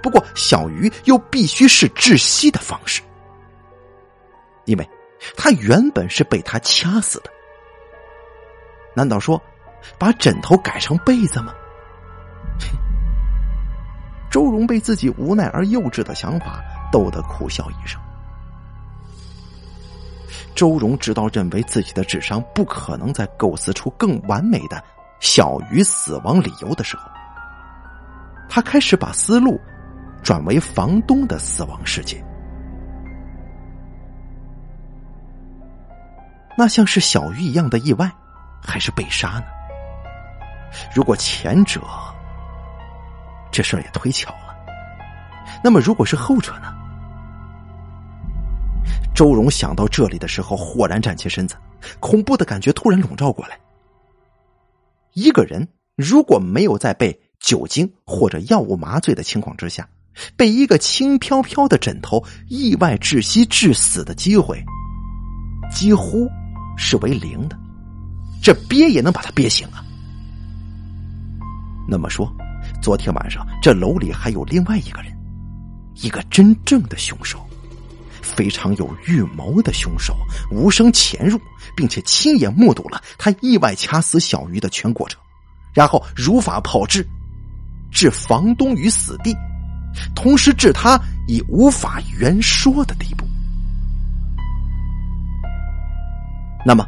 不过小鱼又必须是窒息的方式，因为他原本是被他掐死的。难道说把枕头改成被子吗？周荣被自己无奈而幼稚的想法逗得苦笑一声。周荣直到认为自己的智商不可能再构思出更完美的小鱼死亡理由的时候，他开始把思路转为房东的死亡事件。那像是小鱼一样的意外，还是被杀呢？如果前者，这事儿也忒巧了。那么如果是后者呢？周荣想到这里的时候，豁然站起身子，恐怖的感觉突然笼罩过来。一个人如果没有在被酒精或者药物麻醉的情况之下，被一个轻飘飘的枕头意外窒息致死的机会，几乎是为零的。这憋也能把他憋醒啊！那么说，昨天晚上这楼里还有另外一个人，一个真正的凶手。非常有预谋的凶手无声潜入，并且亲眼目睹了他意外掐死小鱼的全过程，然后如法炮制，置房东于死地，同时置他以无法言说的地步。那么，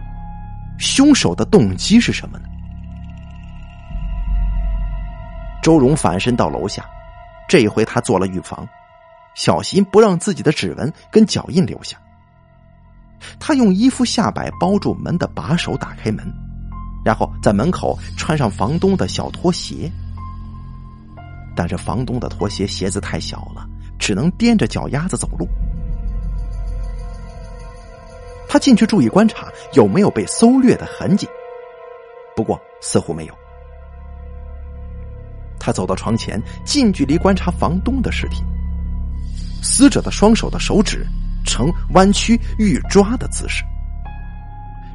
凶手的动机是什么呢？周荣反身到楼下，这一回他做了预防，小心不让自己的指纹跟脚印留下。他用衣服下摆包住门的把手，打开门，然后在门口穿上房东的小拖鞋。但是房东的拖鞋鞋子太小了，只能踮着脚丫子走路。他进去注意观察有没有被搜掠的痕迹，不过似乎没有。他走到床前，近距离观察房东的尸体。死者的双手的手指呈弯曲欲抓的姿势，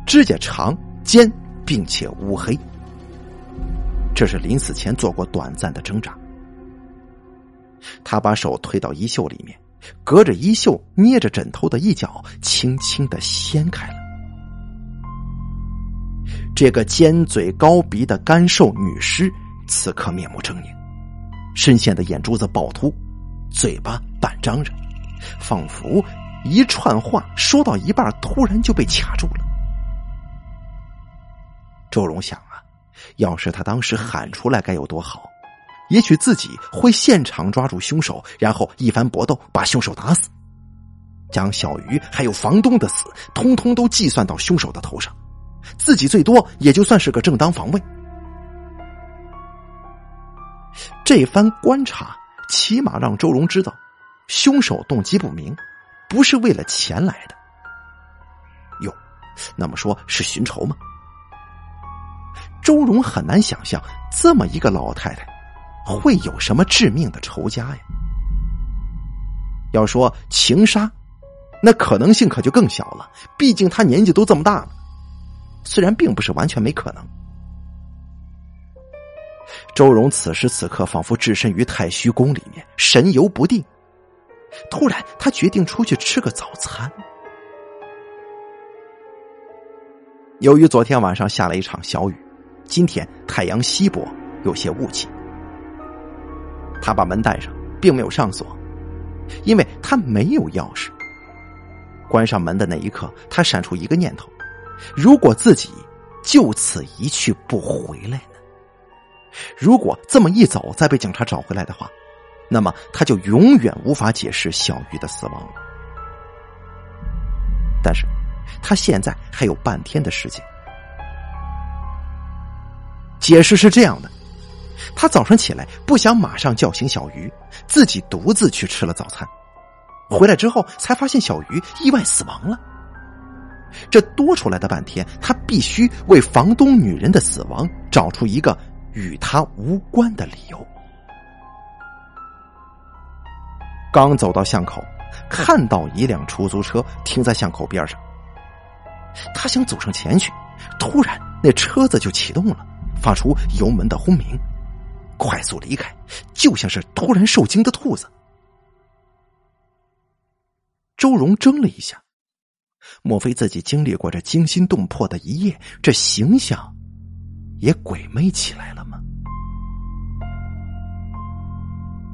指甲长尖，并且乌黑。这是临死前做过短暂的挣扎。他把手推到衣袖里面，隔着衣袖捏着枕头的一角，轻轻的掀开了。这个尖嘴高鼻的干瘦女尸，此刻面目狰狞，深陷的眼珠子暴突，嘴巴半张着，仿佛一串话说到一半，突然就被卡住了。周荣想啊，要是他当时喊出来，该有多好！也许自己会现场抓住凶手，然后一番搏斗把凶手打死，将小鱼还有房东的死通通都计算到凶手的头上，自己最多也就算是个正当防卫。这番观察起码让周荣知道，凶手动机不明，不是为了钱来的。哟，那么说是寻仇吗？周荣很难想象这么一个老太太。会有什么致命的仇家呀？要说情杀，那可能性可就更小了。毕竟他年纪都这么大了，虽然并不是完全没可能。周荣此时此刻仿佛置身于太虚宫里面，神游不定。突然，他决定出去吃个早餐。由于昨天晚上下了一场小雨，今天太阳稀薄，有些雾气。他把门带上，并没有上锁，因为他没有钥匙。关上门的那一刻，他闪出一个念头：如果自己就此一去不回来呢？如果这么一走再被警察找回来的话，那么他就永远无法解释小鱼的死亡。但是，他现在还有半天的时间。解释是这样的。他早上起来不想马上叫醒小鱼，自己独自去吃了早餐。回来之后才发现小鱼意外死亡了。这多出来的半天，他必须为房东女人的死亡找出一个与他无关的理由。刚走到巷口，看到一辆出租车停在巷口边上，他想走上前去，突然那车子就启动了，发出油门的轰鸣。快速离开，就像是突然受惊的兔子。周荣怔了一下，莫非自己经历过这惊心动魄的一夜，这形象也鬼魅起来了吗？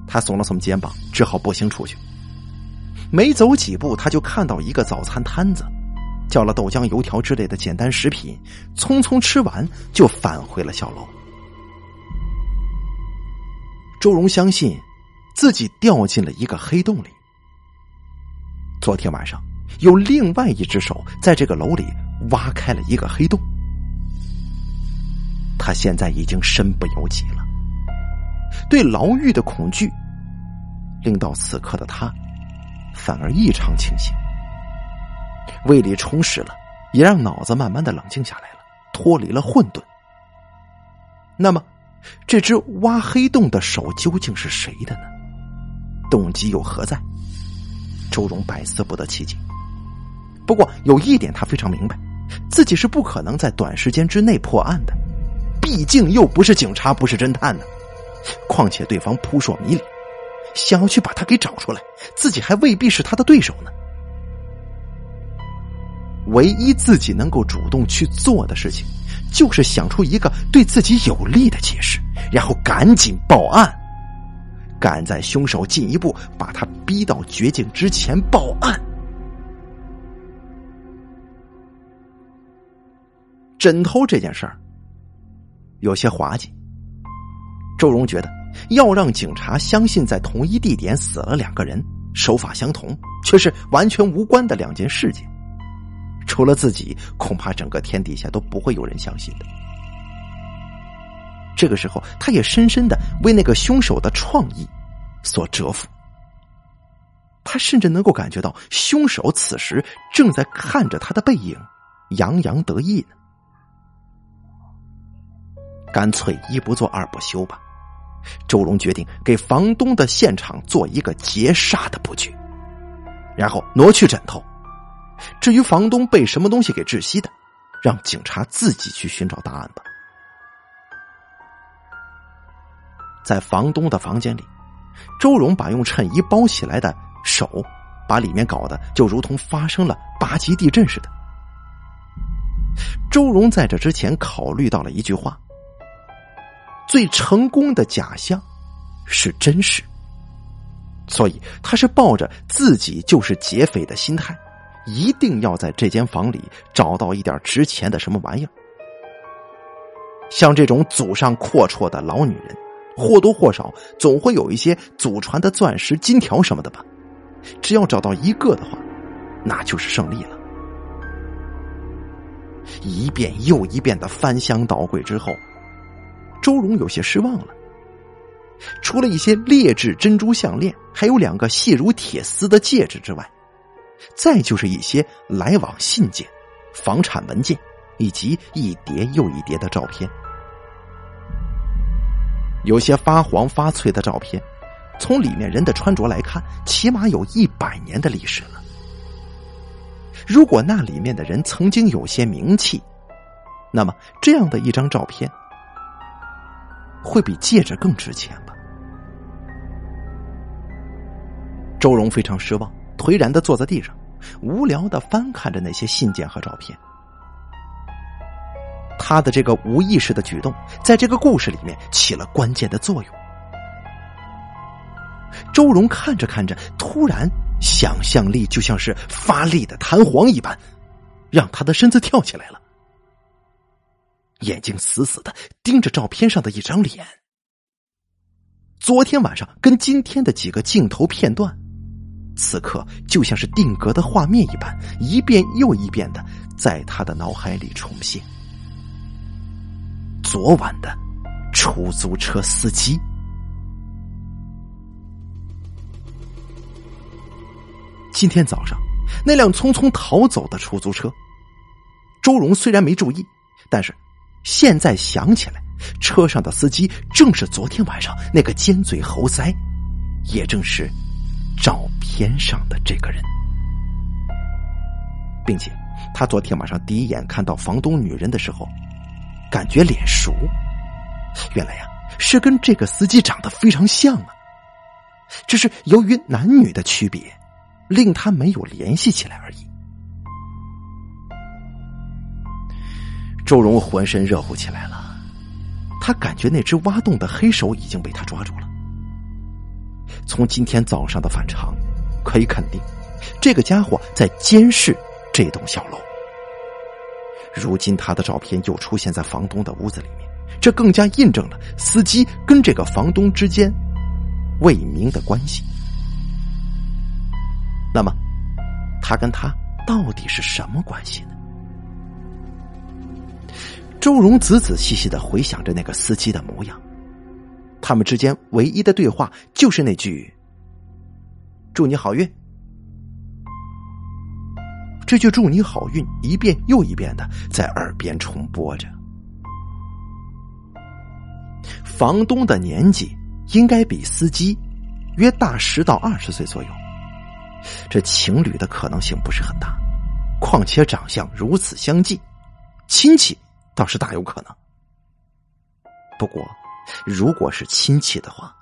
他耸了耸肩膀，只好步行出去。没走几步，他就看到一个早餐摊子，叫了豆浆、油条之类的简单食品，匆匆吃完就返回了小楼。周荣相信，自己掉进了一个黑洞里。昨天晚上，有另外一只手在这个楼里挖开了一个黑洞。他现在已经身不由己了，对牢狱的恐惧，令到此刻的他，反而异常清醒。胃里充实了，也让脑子慢慢的冷静下来了，脱离了混沌。那么。这只挖黑洞的手究竟是谁的呢？动机又何在？周荣百思不得其解。不过有一点他非常明白，自己是不可能在短时间之内破案的，毕竟又不是警察，不是侦探呢。况且对方扑朔迷离，想要去把他给找出来，自己还未必是他的对手呢。唯一自己能够主动去做的事情。就是想出一个对自己有利的解释，然后赶紧报案，赶在凶手进一步把他逼到绝境之前报案。枕头这件事儿有些滑稽，周荣觉得要让警察相信在同一地点死了两个人，手法相同，却是完全无关的两件事情。除了自己，恐怕整个天底下都不会有人相信的。这个时候，他也深深的为那个凶手的创意所折服。他甚至能够感觉到，凶手此时正在看着他的背影，洋洋得意呢。干脆一不做二不休吧，周荣决定给房东的现场做一个劫杀的布局，然后挪去枕头。至于房东被什么东西给窒息的，让警察自己去寻找答案吧。在房东的房间里，周荣把用衬衣包起来的手，把里面搞得就如同发生了八级地震似的。周荣在这之前考虑到了一句话：最成功的假象是真实，所以他是抱着自己就是劫匪的心态。一定要在这间房里找到一点值钱的什么玩意儿。像这种祖上阔绰的老女人，或多或少总会有一些祖传的钻石、金条什么的吧。只要找到一个的话，那就是胜利了。一遍又一遍的翻箱倒柜之后，周荣有些失望了。除了一些劣质珍珠项链，还有两个细如铁丝的戒指之外。再就是一些来往信件、房产文件，以及一叠又一叠的照片。有些发黄发脆的照片，从里面人的穿着来看，起码有一百年的历史了。如果那里面的人曾经有些名气，那么这样的一张照片，会比戒指更值钱吧？周荣非常失望。颓然的坐在地上，无聊的翻看着那些信件和照片。他的这个无意识的举动，在这个故事里面起了关键的作用。周荣看着看着，突然想象力就像是发力的弹簧一般，让他的身子跳起来了，眼睛死死的盯着照片上的一张脸。昨天晚上跟今天的几个镜头片段。此刻就像是定格的画面一般，一遍又一遍的在他的脑海里重现。昨晚的出租车司机，今天早上那辆匆匆逃走的出租车，周荣虽然没注意，但是现在想起来，车上的司机正是昨天晚上那个尖嘴猴腮，也正是。照片上的这个人，并且他昨天晚上第一眼看到房东女人的时候，感觉脸熟。原来呀，是跟这个司机长得非常像啊。只是由于男女的区别，令他没有联系起来而已。周荣浑身热乎起来了，他感觉那只挖洞的黑手已经被他抓住了。从今天早上的反常，可以肯定，这个家伙在监视这栋小楼。如今他的照片又出现在房东的屋子里面，这更加印证了司机跟这个房东之间未明的关系。那么，他跟他到底是什么关系呢？周荣仔仔细细的回想着那个司机的模样。他们之间唯一的对话就是那句“祝你好运”。这句“祝你好运”一遍又一遍的在耳边重播着。房东的年纪应该比司机约大十到二十岁左右，这情侣的可能性不是很大。况且长相如此相近，亲戚倒是大有可能。不过。如果是亲戚的话，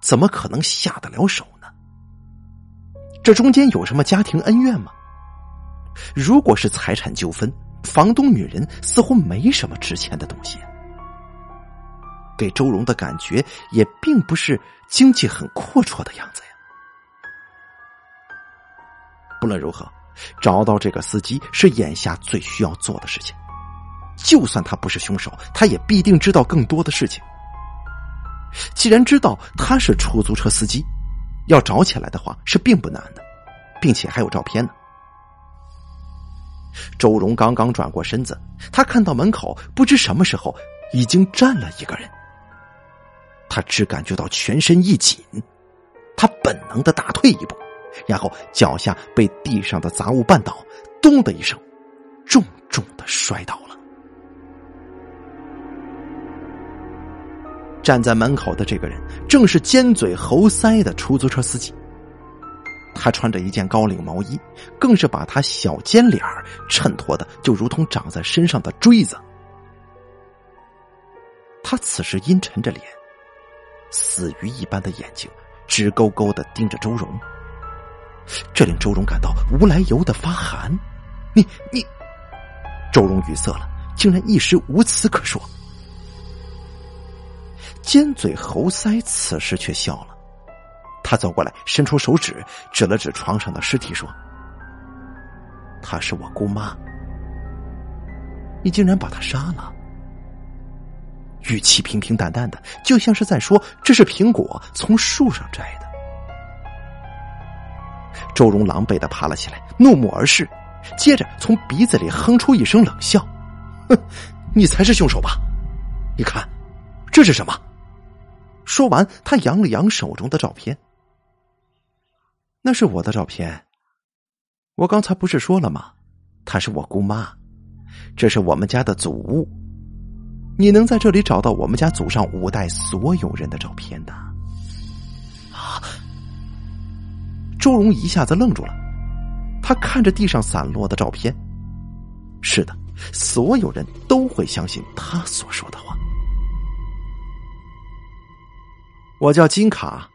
怎么可能下得了手呢？这中间有什么家庭恩怨吗？如果是财产纠纷，房东女人似乎没什么值钱的东西，给周荣的感觉也并不是经济很阔绰的样子呀。不论如何，找到这个司机是眼下最需要做的事情。就算他不是凶手，他也必定知道更多的事情。既然知道他是出租车司机，要找起来的话是并不难的，并且还有照片呢。周荣刚刚转过身子，他看到门口不知什么时候已经站了一个人。他只感觉到全身一紧，他本能的打退一步，然后脚下被地上的杂物绊倒，咚的一声，重重的摔倒了。站在门口的这个人正是尖嘴猴腮的出租车司机。他穿着一件高领毛衣，更是把他小尖脸衬托的就如同长在身上的锥子。他此时阴沉着脸，死鱼一般的眼睛直勾勾的盯着周荣，这令周荣感到无来由的发寒。你你，周荣语塞了，竟然一时无词可说。尖嘴猴腮此时却笑了。他走过来，伸出手指指了指床上的尸体，说：“她是我姑妈，你竟然把她杀了。”语气平平淡淡的，就像是在说：“这是苹果从树上摘的。”周荣狼狈的爬了起来，怒目而视，接着从鼻子里哼出一声冷笑：“哼，你才是凶手吧？你看，这是什么？”说完，他扬了扬手中的照片。那是我的照片，我刚才不是说了吗？她是我姑妈，这是我们家的祖屋。你能在这里找到我们家祖上五代所有人的照片的？啊！周荣一下子愣住了，他看着地上散落的照片。是的，所有人都会相信他所说的话。我叫金卡，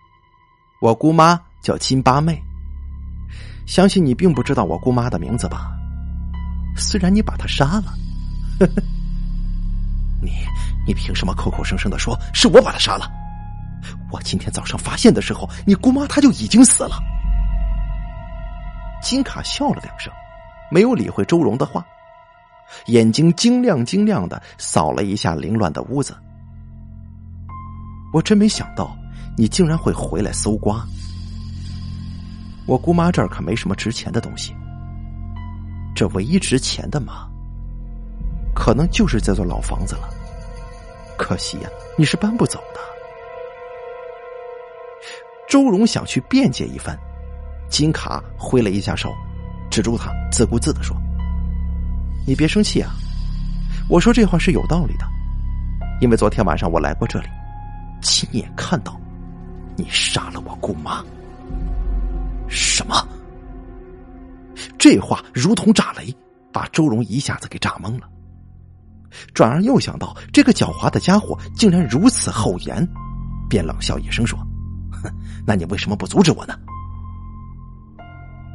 我姑妈。叫金八妹，相信你并不知道我姑妈的名字吧？虽然你把她杀了，呵 呵你你凭什么口口声声的说是我把她杀了？我今天早上发现的时候，你姑妈她就已经死了。金卡笑了两声，没有理会周荣的话，眼睛晶亮晶亮的扫了一下凌乱的屋子。我真没想到你竟然会回来搜刮。我姑妈这儿可没什么值钱的东西，这唯一值钱的嘛，可能就是这座老房子了。可惜呀，你是搬不走的。周荣想去辩解一番，金卡挥了一下手，止住他，自顾自的说：“你别生气啊，我说这话是有道理的，因为昨天晚上我来过这里，亲眼看到你杀了我姑妈。”什么？这话如同炸雷，把周荣一下子给炸懵了。转而又想到这个狡猾的家伙竟然如此厚颜，便冷笑一声说：“哼，那你为什么不阻止我呢？”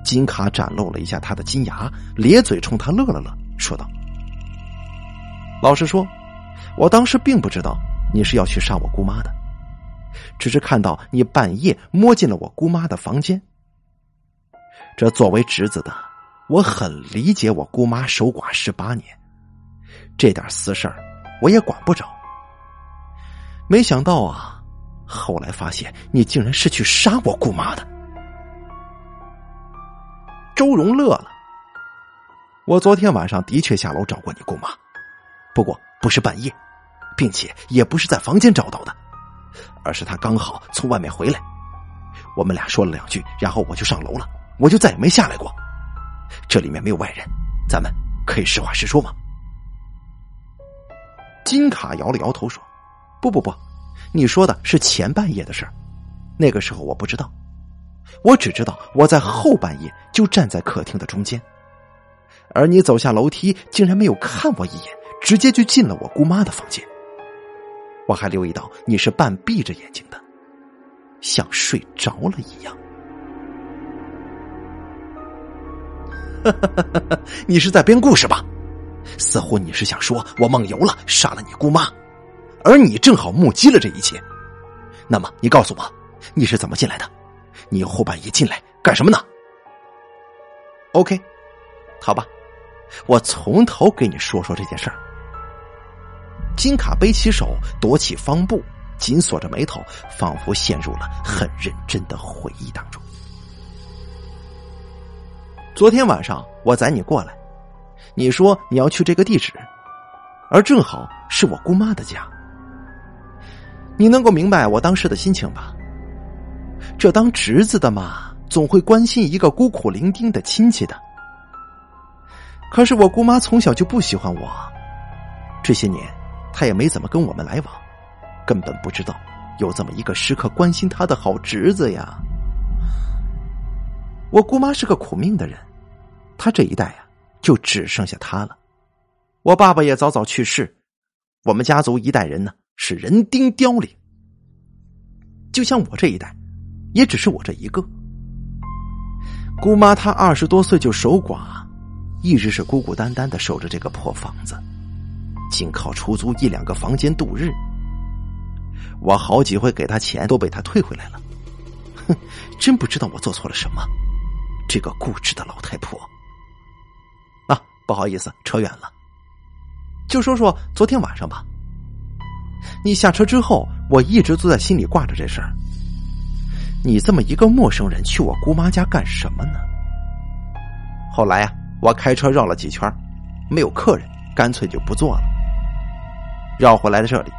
金卡展露了一下他的金牙，咧嘴冲他乐了乐，说道：“老实说，我当时并不知道你是要去杀我姑妈的，只是看到你半夜摸进了我姑妈的房间。”这作为侄子的，我很理解我姑妈守寡十八年，这点私事儿我也管不着。没想到啊，后来发现你竟然是去杀我姑妈的。周荣乐了，我昨天晚上的确下楼找过你姑妈，不过不是半夜，并且也不是在房间找到的，而是他刚好从外面回来，我们俩说了两句，然后我就上楼了。我就再也没下来过，这里面没有外人，咱们可以实话实说吗？金卡摇了摇头说：“不不不，你说的是前半夜的事儿，那个时候我不知道，我只知道我在后半夜就站在客厅的中间，而你走下楼梯竟然没有看我一眼，直接就进了我姑妈的房间。我还留意到你是半闭着眼睛的，像睡着了一样。”你是在编故事吧？似乎你是想说我梦游了，杀了你姑妈，而你正好目击了这一切。那么，你告诉我，你是怎么进来的？你后半夜进来干什么呢？OK，好吧，我从头给你说说这件事儿。金卡背起手，夺起方布，紧锁着眉头，仿佛陷入了很认真的回忆当中。昨天晚上我载你过来，你说你要去这个地址，而正好是我姑妈的家。你能够明白我当时的心情吧？这当侄子的嘛，总会关心一个孤苦伶仃的亲戚的。可是我姑妈从小就不喜欢我，这些年他也没怎么跟我们来往，根本不知道有这么一个时刻关心他的好侄子呀。我姑妈是个苦命的人。他这一代啊，就只剩下他了。我爸爸也早早去世，我们家族一代人呢是人丁凋零。就像我这一代，也只是我这一个。姑妈她二十多岁就守寡，一直是孤孤单单的守着这个破房子，仅靠出租一两个房间度日。我好几回给他钱，都被他退回来了。哼，真不知道我做错了什么。这个固执的老太婆。啊不好意思，扯远了。就说说昨天晚上吧。你下车之后，我一直都在心里挂着这事儿。你这么一个陌生人去我姑妈家干什么呢？后来啊，我开车绕了几圈，没有客人，干脆就不坐了。绕回来的这里，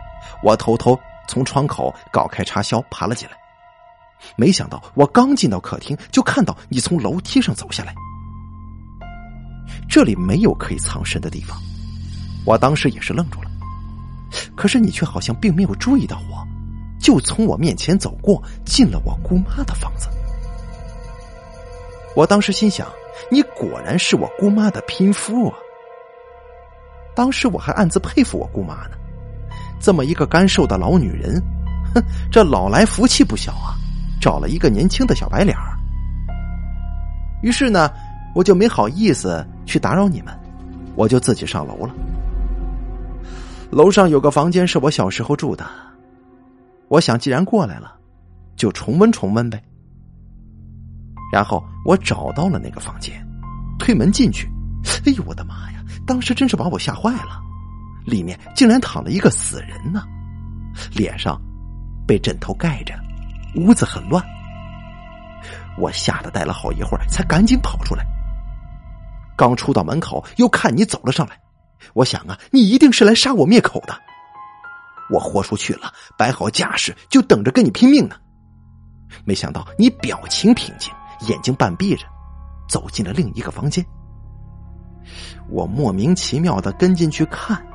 我偷偷从窗口搞开插销，爬了进来。没想到，我刚进到客厅，就看到你从楼梯上走下来。这里没有可以藏身的地方，我当时也是愣住了。可是你却好像并没有注意到我，就从我面前走过，进了我姑妈的房子。我当时心想，你果然是我姑妈的拼夫啊！当时我还暗自佩服我姑妈呢，这么一个干瘦的老女人，哼，这老来福气不小啊，找了一个年轻的小白脸儿。于是呢。我就没好意思去打扰你们，我就自己上楼了。楼上有个房间是我小时候住的，我想既然过来了，就重温重温呗。然后我找到了那个房间，推门进去，哎呦我的妈呀！当时真是把我吓坏了，里面竟然躺了一个死人呢，脸上被枕头盖着，屋子很乱，我吓得待了好一会儿，才赶紧跑出来。刚出到门口，又看你走了上来，我想啊，你一定是来杀我灭口的。我豁出去了，摆好架势，就等着跟你拼命呢。没想到你表情平静，眼睛半闭着，走进了另一个房间。我莫名其妙的跟进去看，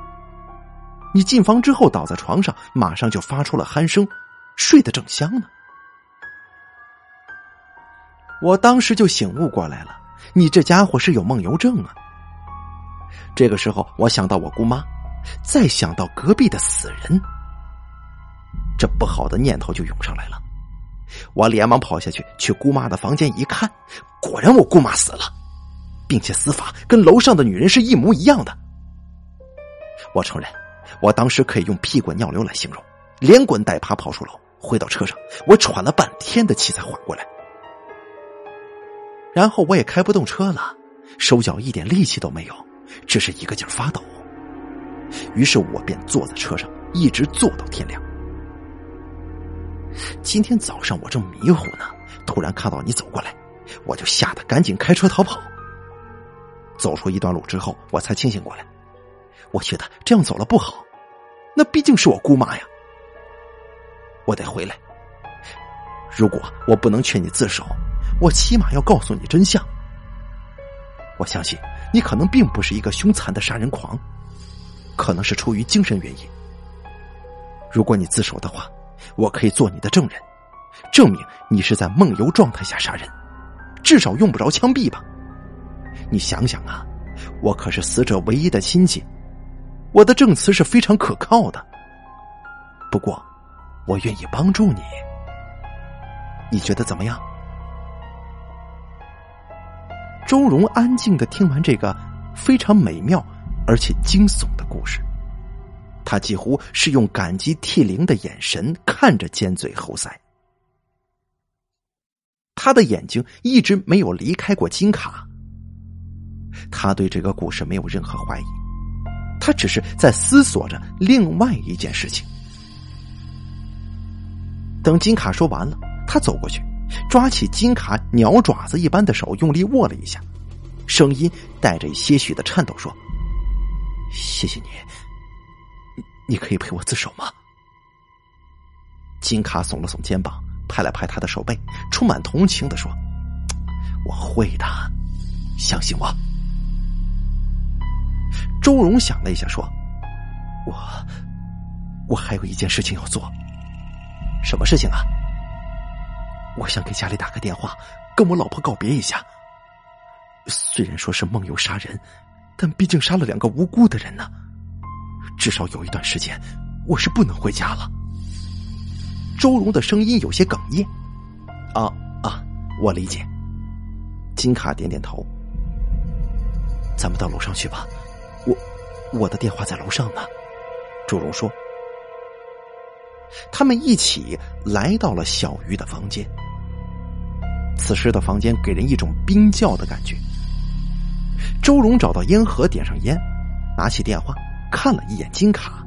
你进房之后倒在床上，马上就发出了鼾声，睡得正香呢。我当时就醒悟过来了。你这家伙是有梦游症啊！这个时候，我想到我姑妈，再想到隔壁的死人，这不好的念头就涌上来了。我连忙跑下去，去姑妈的房间一看，果然我姑妈死了，并且死法跟楼上的女人是一模一样的。我承认，我当时可以用屁滚尿流来形容，连滚带爬跑出楼，回到车上，我喘了半天的气才缓过来。然后我也开不动车了，手脚一点力气都没有，只是一个劲儿发抖。于是我便坐在车上，一直坐到天亮。今天早上我正迷糊呢，突然看到你走过来，我就吓得赶紧开车逃跑。走出一段路之后，我才清醒过来，我觉得这样走了不好，那毕竟是我姑妈呀，我得回来。如果我不能劝你自首。我起码要告诉你真相。我相信你可能并不是一个凶残的杀人狂，可能是出于精神原因。如果你自首的话，我可以做你的证人，证明你是在梦游状态下杀人，至少用不着枪毙吧？你想想啊，我可是死者唯一的亲戚，我的证词是非常可靠的。不过，我愿意帮助你，你觉得怎么样？周荣安静的听完这个非常美妙而且惊悚的故事，他几乎是用感激涕零的眼神看着尖嘴猴腮。他的眼睛一直没有离开过金卡，他对这个故事没有任何怀疑，他只是在思索着另外一件事情。等金卡说完了，他走过去，抓起金卡鸟爪子一般的手，用力握了一下，声音带着些许的颤抖说：“谢谢你，你可以陪我自首吗？”金卡耸了耸肩膀，拍了拍他的手背，充满同情的说：“我会的，相信我。”周荣想了一下，说：“我，我还有一件事情要做。什么事情啊？我想给家里打个电话，跟我老婆告别一下。虽然说是梦游杀人，但毕竟杀了两个无辜的人呢。至少有一段时间，我是不能回家了。”周荣的声音有些哽咽。“啊啊，我理解。”金卡点点头。“咱们到楼上去吧。”我，的电话在楼上呢。周荣说。他们一起来到了小鱼的房间。此时的房间给人一种冰窖的感觉。周荣找到烟盒，点上烟，拿起电话，看了一眼金卡。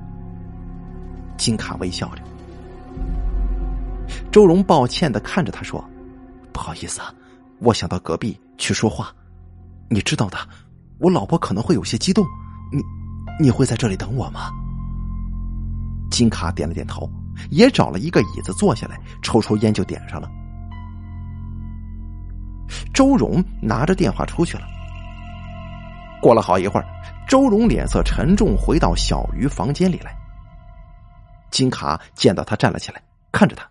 金卡微笑着。周荣抱歉的看着他说：“不好意思啊，我想到隔壁去说话。你知道的，我老婆可能会有些激动。你，你会在这里等我吗？”金卡点了点头，也找了一个椅子坐下来，抽出烟就点上了。周荣拿着电话出去了。过了好一会儿，周荣脸色沉重，回到小鱼房间里来。金卡见到他站了起来，看着他。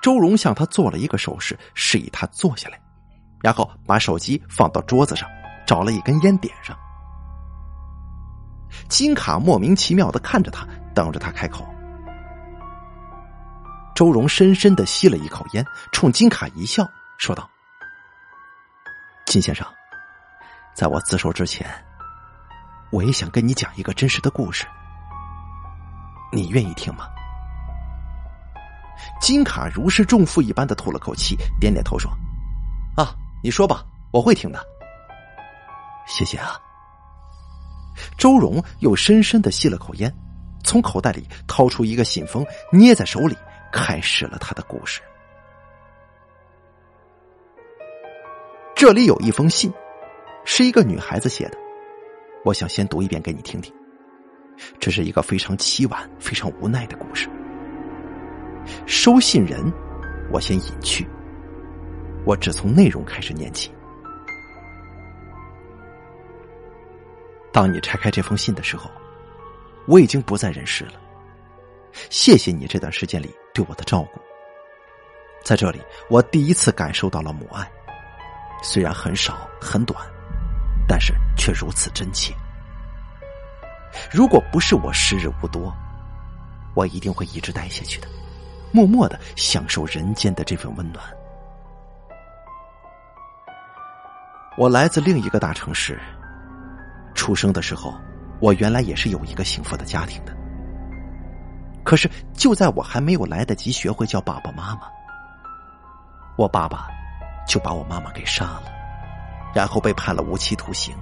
周荣向他做了一个手势，示意他坐下来，然后把手机放到桌子上，找了一根烟点上。金卡莫名其妙的看着他，等着他开口。周荣深深的吸了一口烟，冲金卡一笑，说道：“金先生，在我自首之前，我也想跟你讲一个真实的故事，你愿意听吗？”金卡如释重负一般的吐了口气，点点头说：“啊，你说吧，我会听的。谢谢啊。”周荣又深深的吸了口烟，从口袋里掏出一个信封，捏在手里，开始了他的故事。这里有一封信，是一个女孩子写的，我想先读一遍给你听听。这是一个非常凄婉、非常无奈的故事。收信人，我先隐去。我只从内容开始念起。当你拆开这封信的时候，我已经不在人世了。谢谢你这段时间里对我的照顾。在这里，我第一次感受到了母爱，虽然很少很短，但是却如此真切。如果不是我时日无多，我一定会一直待下去的。默默的享受人间的这份温暖。我来自另一个大城市。出生的时候，我原来也是有一个幸福的家庭的。可是就在我还没有来得及学会叫爸爸妈妈，我爸爸就把我妈妈给杀了，然后被判了无期徒刑。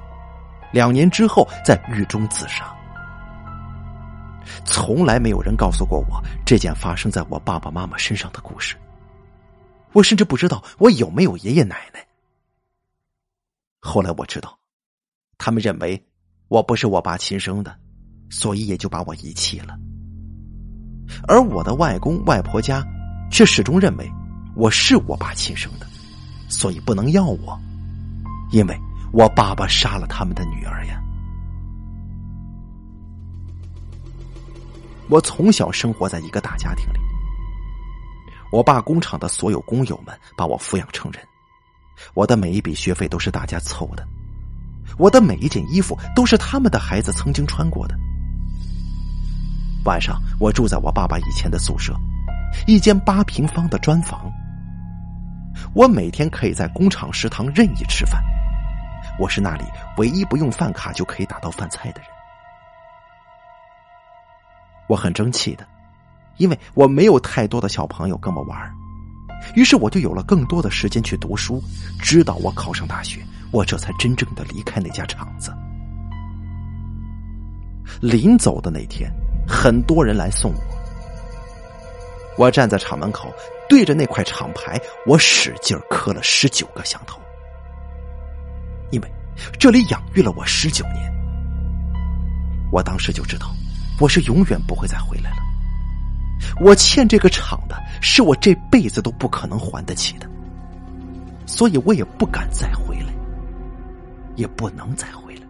两年之后，在狱中自杀。从来没有人告诉过我这件发生在我爸爸妈妈身上的故事。我甚至不知道我有没有爷爷奶奶。后来我知道，他们认为我不是我爸亲生的，所以也就把我遗弃了。而我的外公外婆家却始终认为我是我爸亲生的，所以不能要我，因为我爸爸杀了他们的女儿呀。我从小生活在一个大家庭里，我爸工厂的所有工友们把我抚养成人，我的每一笔学费都是大家凑的，我的每一件衣服都是他们的孩子曾经穿过的。晚上我住在我爸爸以前的宿舍，一间八平方的砖房。我每天可以在工厂食堂任意吃饭，我是那里唯一不用饭卡就可以打到饭菜的人。我很争气的，因为我没有太多的小朋友跟我玩于是我就有了更多的时间去读书。直到我考上大学，我这才真正的离开那家厂子。临走的那天，很多人来送我，我站在厂门口，对着那块厂牌，我使劲磕了十九个响头，因为这里养育了我十九年。我当时就知道，我是永远不会再回来了。我欠这个厂的，是我这辈子都不可能还得起的，所以我也不敢再回来，也不能再回来。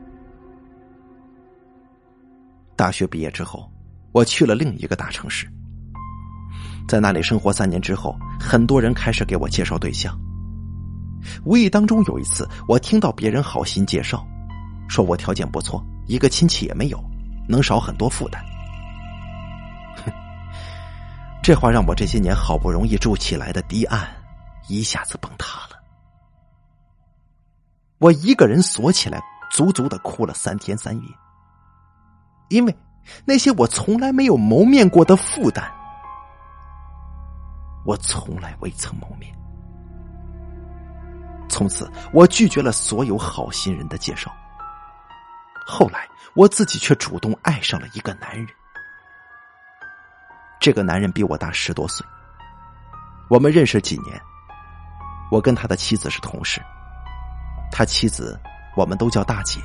大学毕业之后，我去了另一个大城市，在那里生活三年之后，很多人开始给我介绍对象。无意当中有一次，我听到别人好心介绍，说我条件不错，一个亲戚也没有，能少很多负担。哼，这话让我这些年好不容易筑起来的堤岸一下子崩塌了。我一个人锁起来，足足的哭了三天三夜。因为那些我从来没有谋面过的负担，我从来未曾谋面。从此，我拒绝了所有好心人的介绍。后来，我自己却主动爱上了一个男人。这个男人比我大十多岁，我们认识几年。我跟他的妻子是同事，他妻子我们都叫大姐。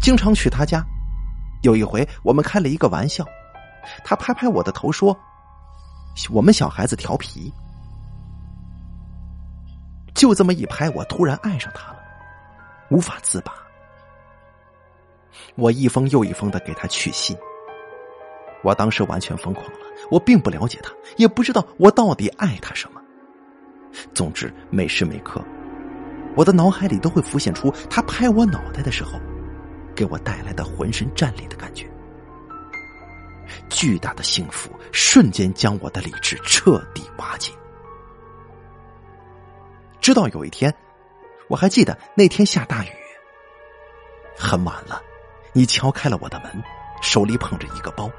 经常去他家，有一回我们开了一个玩笑，他拍拍我的头说：“我们小孩子调皮。”就这么一拍，我突然爱上他了，无法自拔。我一封又一封的给他去信，我当时完全疯狂了。我并不了解他，也不知道我到底爱他什么。总之，每时每刻，我的脑海里都会浮现出他拍我脑袋的时候。给我带来的浑身战栗的感觉，巨大的幸福瞬间将我的理智彻底瓦解。直到有一天，我还记得那天下大雨，很晚了，你敲开了我的门，手里捧着一个包，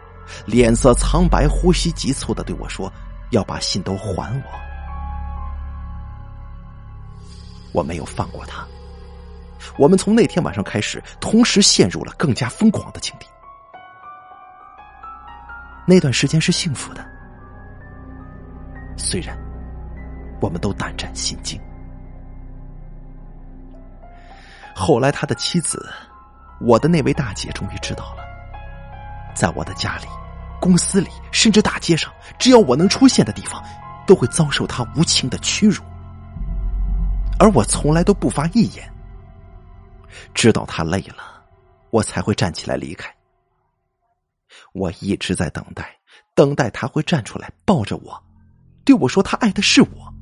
脸色苍白，呼吸急促的对我说：“要把信都还我。”我没有放过他。我们从那天晚上开始，同时陷入了更加疯狂的境地。那段时间是幸福的，虽然我们都胆战心惊。后来，他的妻子，我的那位大姐，终于知道了，在我的家里、公司里，甚至大街上，只要我能出现的地方，都会遭受他无情的屈辱，而我从来都不发一言。知道他累了，我才会站起来离开。我一直在等待，等待他会站出来抱着我，对我说他爱的是我。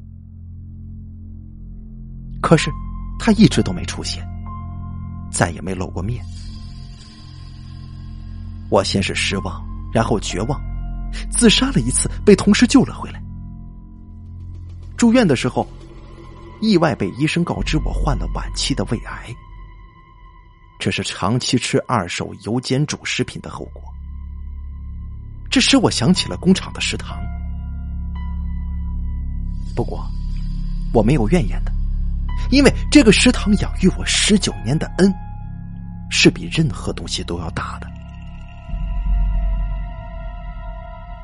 可是他一直都没出现，再也没露过面。我先是失望，然后绝望，自杀了一次，被同事救了回来。住院的时候，意外被医生告知我患了晚期的胃癌。这是长期吃二手油煎煮食品的后果。这使我想起了工厂的食堂。不过，我没有怨言的，因为这个食堂养育我十九年的恩，是比任何东西都要大的。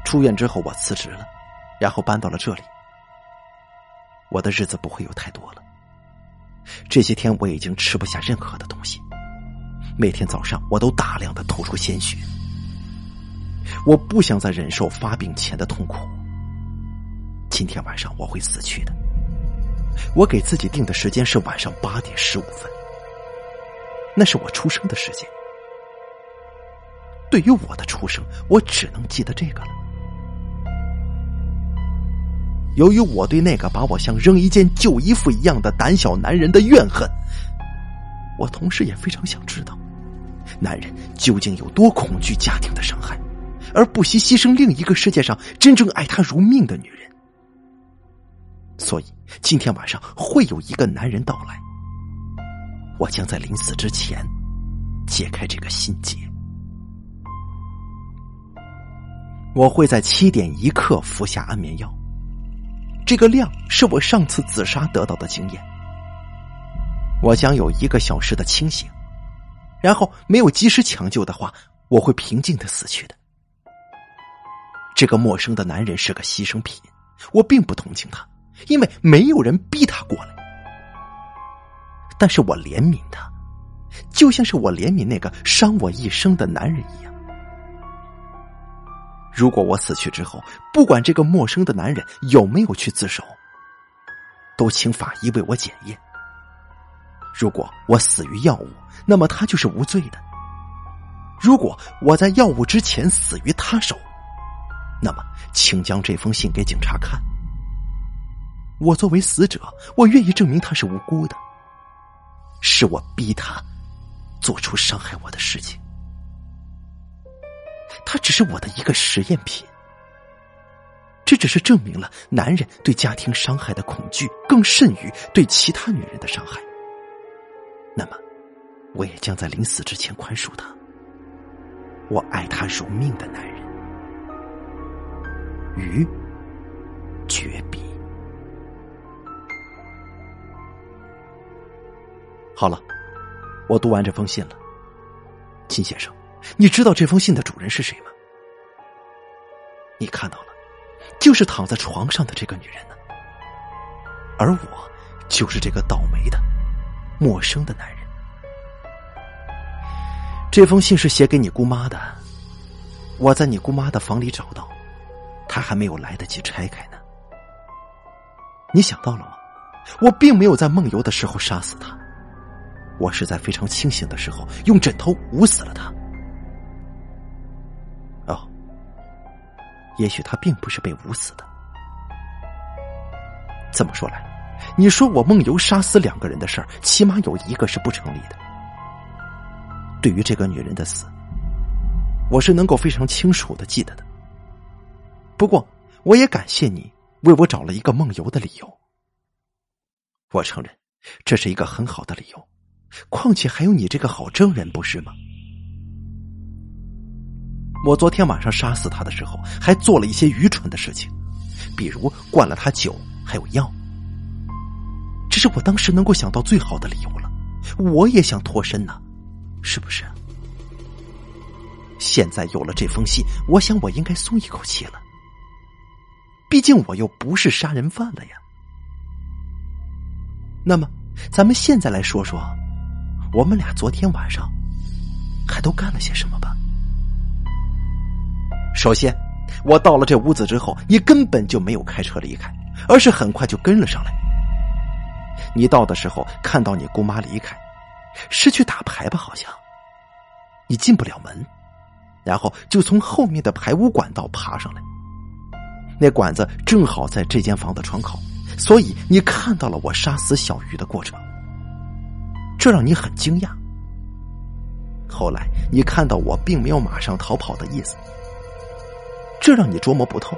出院之后，我辞职了，然后搬到了这里。我的日子不会有太多了。这些天我已经吃不下任何的东西。每天早上，我都大量的吐出鲜血。我不想再忍受发病前的痛苦。今天晚上我会死去的。我给自己定的时间是晚上八点十五分，那是我出生的时间。对于我的出生，我只能记得这个了。由于我对那个把我像扔一件旧衣服一样的胆小男人的怨恨，我同时也非常想知道。男人究竟有多恐惧家庭的伤害，而不惜牺牲另一个世界上真正爱他如命的女人？所以今天晚上会有一个男人到来，我将在临死之前解开这个心结。我会在七点一刻服下安眠药，这个量是我上次自杀得到的经验。我将有一个小时的清醒。然后没有及时抢救的话，我会平静的死去的。这个陌生的男人是个牺牲品，我并不同情他，因为没有人逼他过来。但是我怜悯他，就像是我怜悯那个伤我一生的男人一样。如果我死去之后，不管这个陌生的男人有没有去自首，都请法医为我检验。如果我死于药物，那么他就是无罪的；如果我在药物之前死于他手，那么请将这封信给警察看。我作为死者，我愿意证明他是无辜的。是我逼他做出伤害我的事情。他只是我的一个实验品，这只是证明了男人对家庭伤害的恐惧更甚于对其他女人的伤害。那么，我也将在临死之前宽恕他。我爱他如命的男人，于绝笔。好了，我读完这封信了，金先生。你知道这封信的主人是谁吗？你看到了，就是躺在床上的这个女人呢。而我，就是这个倒霉的、陌生的男人。这封信是写给你姑妈的，我在你姑妈的房里找到，她还没有来得及拆开呢。你想到了吗？我并没有在梦游的时候杀死她，我是在非常清醒的时候用枕头捂死了她。也许他并不是被捂死的。这么说来，你说我梦游杀死两个人的事儿，起码有一个是不成立的。对于这个女人的死，我是能够非常清楚的记得的。不过，我也感谢你为我找了一个梦游的理由。我承认，这是一个很好的理由。况且还有你这个好证人，不是吗？我昨天晚上杀死他的时候，还做了一些愚蠢的事情，比如灌了他酒，还有药。这是我当时能够想到最好的理由了。我也想脱身呢，是不是？现在有了这封信，我想我应该松一口气了。毕竟我又不是杀人犯了呀。那么，咱们现在来说说，我们俩昨天晚上还都干了些什么吧。首先，我到了这屋子之后，你根本就没有开车离开，而是很快就跟了上来。你到的时候看到你姑妈离开，是去打牌吧？好像，你进不了门，然后就从后面的排污管道爬上来。那管子正好在这间房的窗口，所以你看到了我杀死小鱼的过程，这让你很惊讶。后来你看到我并没有马上逃跑的意思。这让你琢磨不透，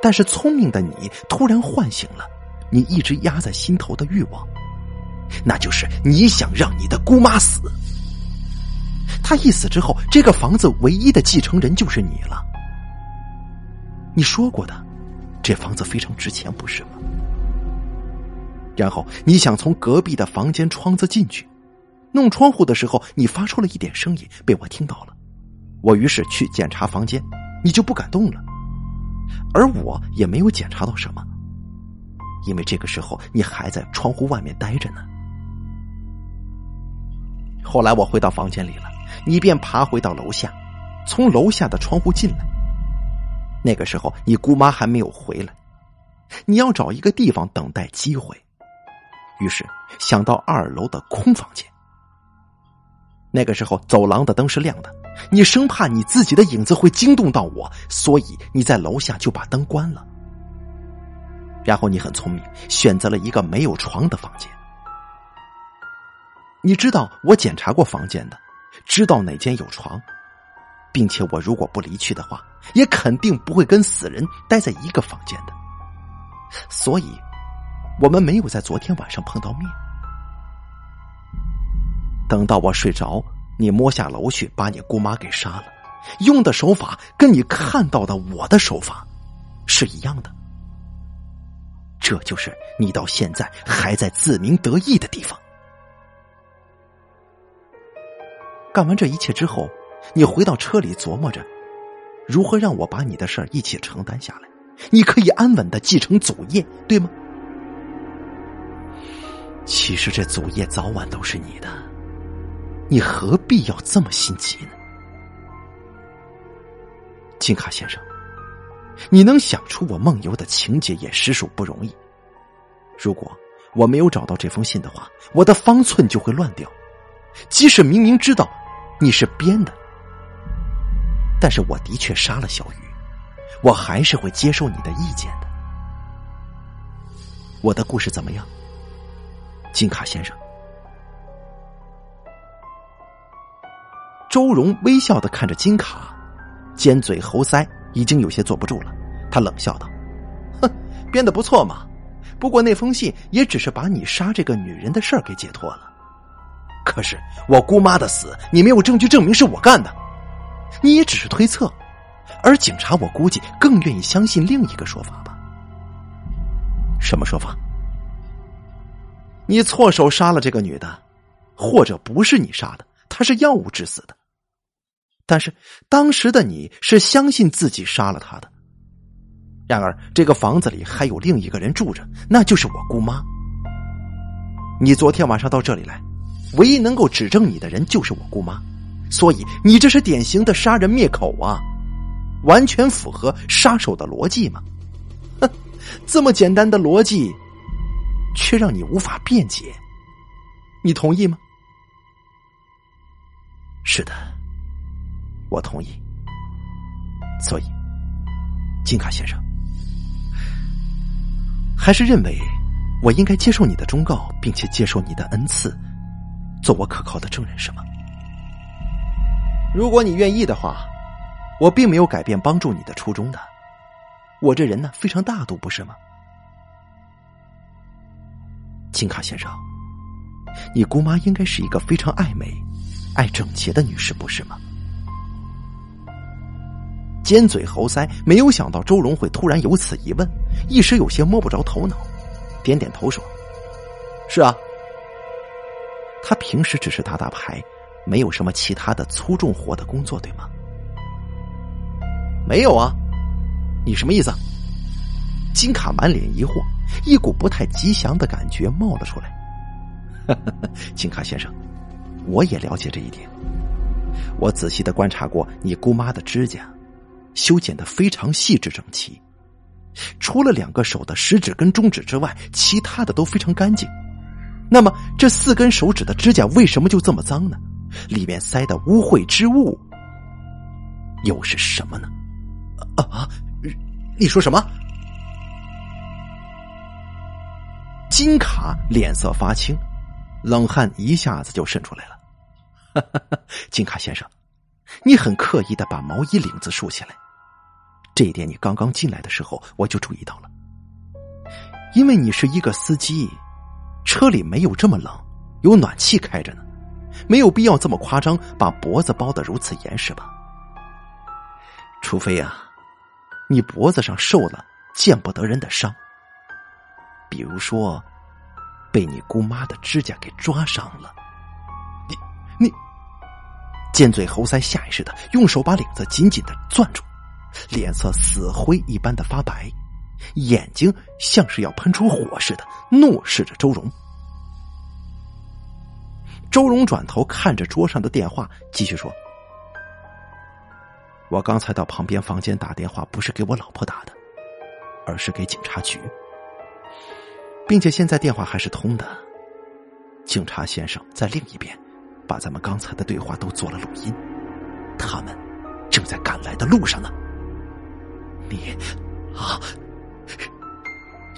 但是聪明的你突然唤醒了你一直压在心头的欲望，那就是你想让你的姑妈死。她一死之后，这个房子唯一的继承人就是你了。你说过的，这房子非常值钱，不是吗？然后你想从隔壁的房间窗子进去，弄窗户的时候，你发出了一点声音，被我听到了。我于是去检查房间。你就不敢动了，而我也没有检查到什么，因为这个时候你还在窗户外面待着呢。后来我回到房间里了，你便爬回到楼下，从楼下的窗户进来。那个时候你姑妈还没有回来，你要找一个地方等待机会，于是想到二楼的空房间。那个时候走廊的灯是亮的。你生怕你自己的影子会惊动到我，所以你在楼下就把灯关了。然后你很聪明，选择了一个没有床的房间。你知道我检查过房间的，知道哪间有床，并且我如果不离去的话，也肯定不会跟死人待在一个房间的。所以，我们没有在昨天晚上碰到面。等到我睡着。你摸下楼去，把你姑妈给杀了，用的手法跟你看到的我的手法是一样的。这就是你到现在还在自鸣得意的地方。干完这一切之后，你回到车里琢磨着，如何让我把你的事儿一起承担下来？你可以安稳的继承祖业，对吗？其实这祖业早晚都是你的，你何必要这么心急呢？金卡先生，你能想出我梦游的情节也实属不容易。如果我没有找到这封信的话，我的方寸就会乱掉。即使明明知道你是编的，但是我的确杀了小雨，我还是会接受你的意见的。我的故事怎么样，金卡先生？周荣微笑的看着金卡，尖嘴猴腮，已经有些坐不住了。他冷笑道：“哼，编的不错嘛。不过那封信也只是把你杀这个女人的事儿给解脱了。”可是我姑妈的死，你没有证据证明是我干的，你也只是推测，而警察我估计更愿意相信另一个说法吧。什么说法？你错手杀了这个女的，或者不是你杀的，她是药物致死的。但是当时的你是相信自己杀了他的。然而这个房子里还有另一个人住着，那就是我姑妈。你昨天晚上到这里来。唯一能够指证你的人就是我姑妈，所以你这是典型的杀人灭口啊，完全符合杀手的逻辑嘛？哼，这么简单的逻辑，却让你无法辩解，你同意吗？是的，我同意。所以，金卡先生，还是认为我应该接受你的忠告，并且接受你的恩赐。做我可靠的证人是吗？如果你愿意的话，我并没有改变帮助你的初衷的。我这人呢，非常大度，不是吗？金卡先生，你姑妈应该是一个非常爱美、爱整洁的女士，不是吗？尖嘴猴腮，没有想到周荣会突然有此一问，一时有些摸不着头脑，点点头说：“是啊。”他平时只是打打牌，没有什么其他的粗重活的工作，对吗？没有啊，你什么意思？金卡满脸疑惑，一股不太吉祥的感觉冒了出来。金卡先生，我也了解这一点。我仔细的观察过你姑妈的指甲，修剪的非常细致整齐，除了两个手的食指跟中指之外，其他的都非常干净。那么，这四根手指的指甲为什么就这么脏呢？里面塞的污秽之物又是什么呢？啊！你说什么？金卡脸色发青，冷汗一下子就渗出来了。金卡先生，你很刻意的把毛衣领子竖起来，这一点你刚刚进来的时候我就注意到了，因为你是一个司机。车里没有这么冷，有暖气开着呢，没有必要这么夸张，把脖子包的如此严实吧？除非啊，你脖子上受了见不得人的伤，比如说被你姑妈的指甲给抓伤了。你你，尖嘴猴腮，下意识的用手把领子紧紧的攥住，脸色死灰一般的发白。眼睛像是要喷出火似的，怒视着周荣。周荣转头看着桌上的电话，继续说：“我刚才到旁边房间打电话，不是给我老婆打的，而是给警察局，并且现在电话还是通的。警察先生在另一边，把咱们刚才的对话都做了录音，他们正在赶来的路上呢。你啊！”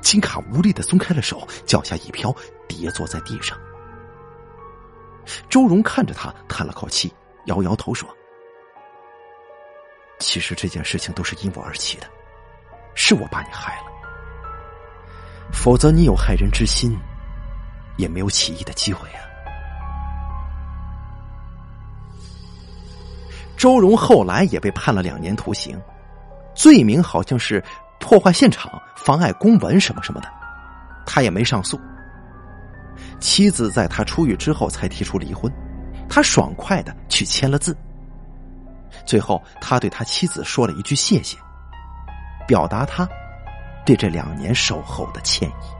金卡无力的松开了手，脚下一飘，跌坐在地上。周荣看着他，叹了口气，摇摇头说：“其实这件事情都是因我而起的，是我把你害了。否则你有害人之心，也没有起义的机会啊。”周荣后来也被判了两年徒刑，罪名好像是。破坏现场、妨碍公文什么什么的，他也没上诉。妻子在他出狱之后才提出离婚，他爽快的去签了字。最后，他对他妻子说了一句谢谢，表达他对这两年守候的歉意。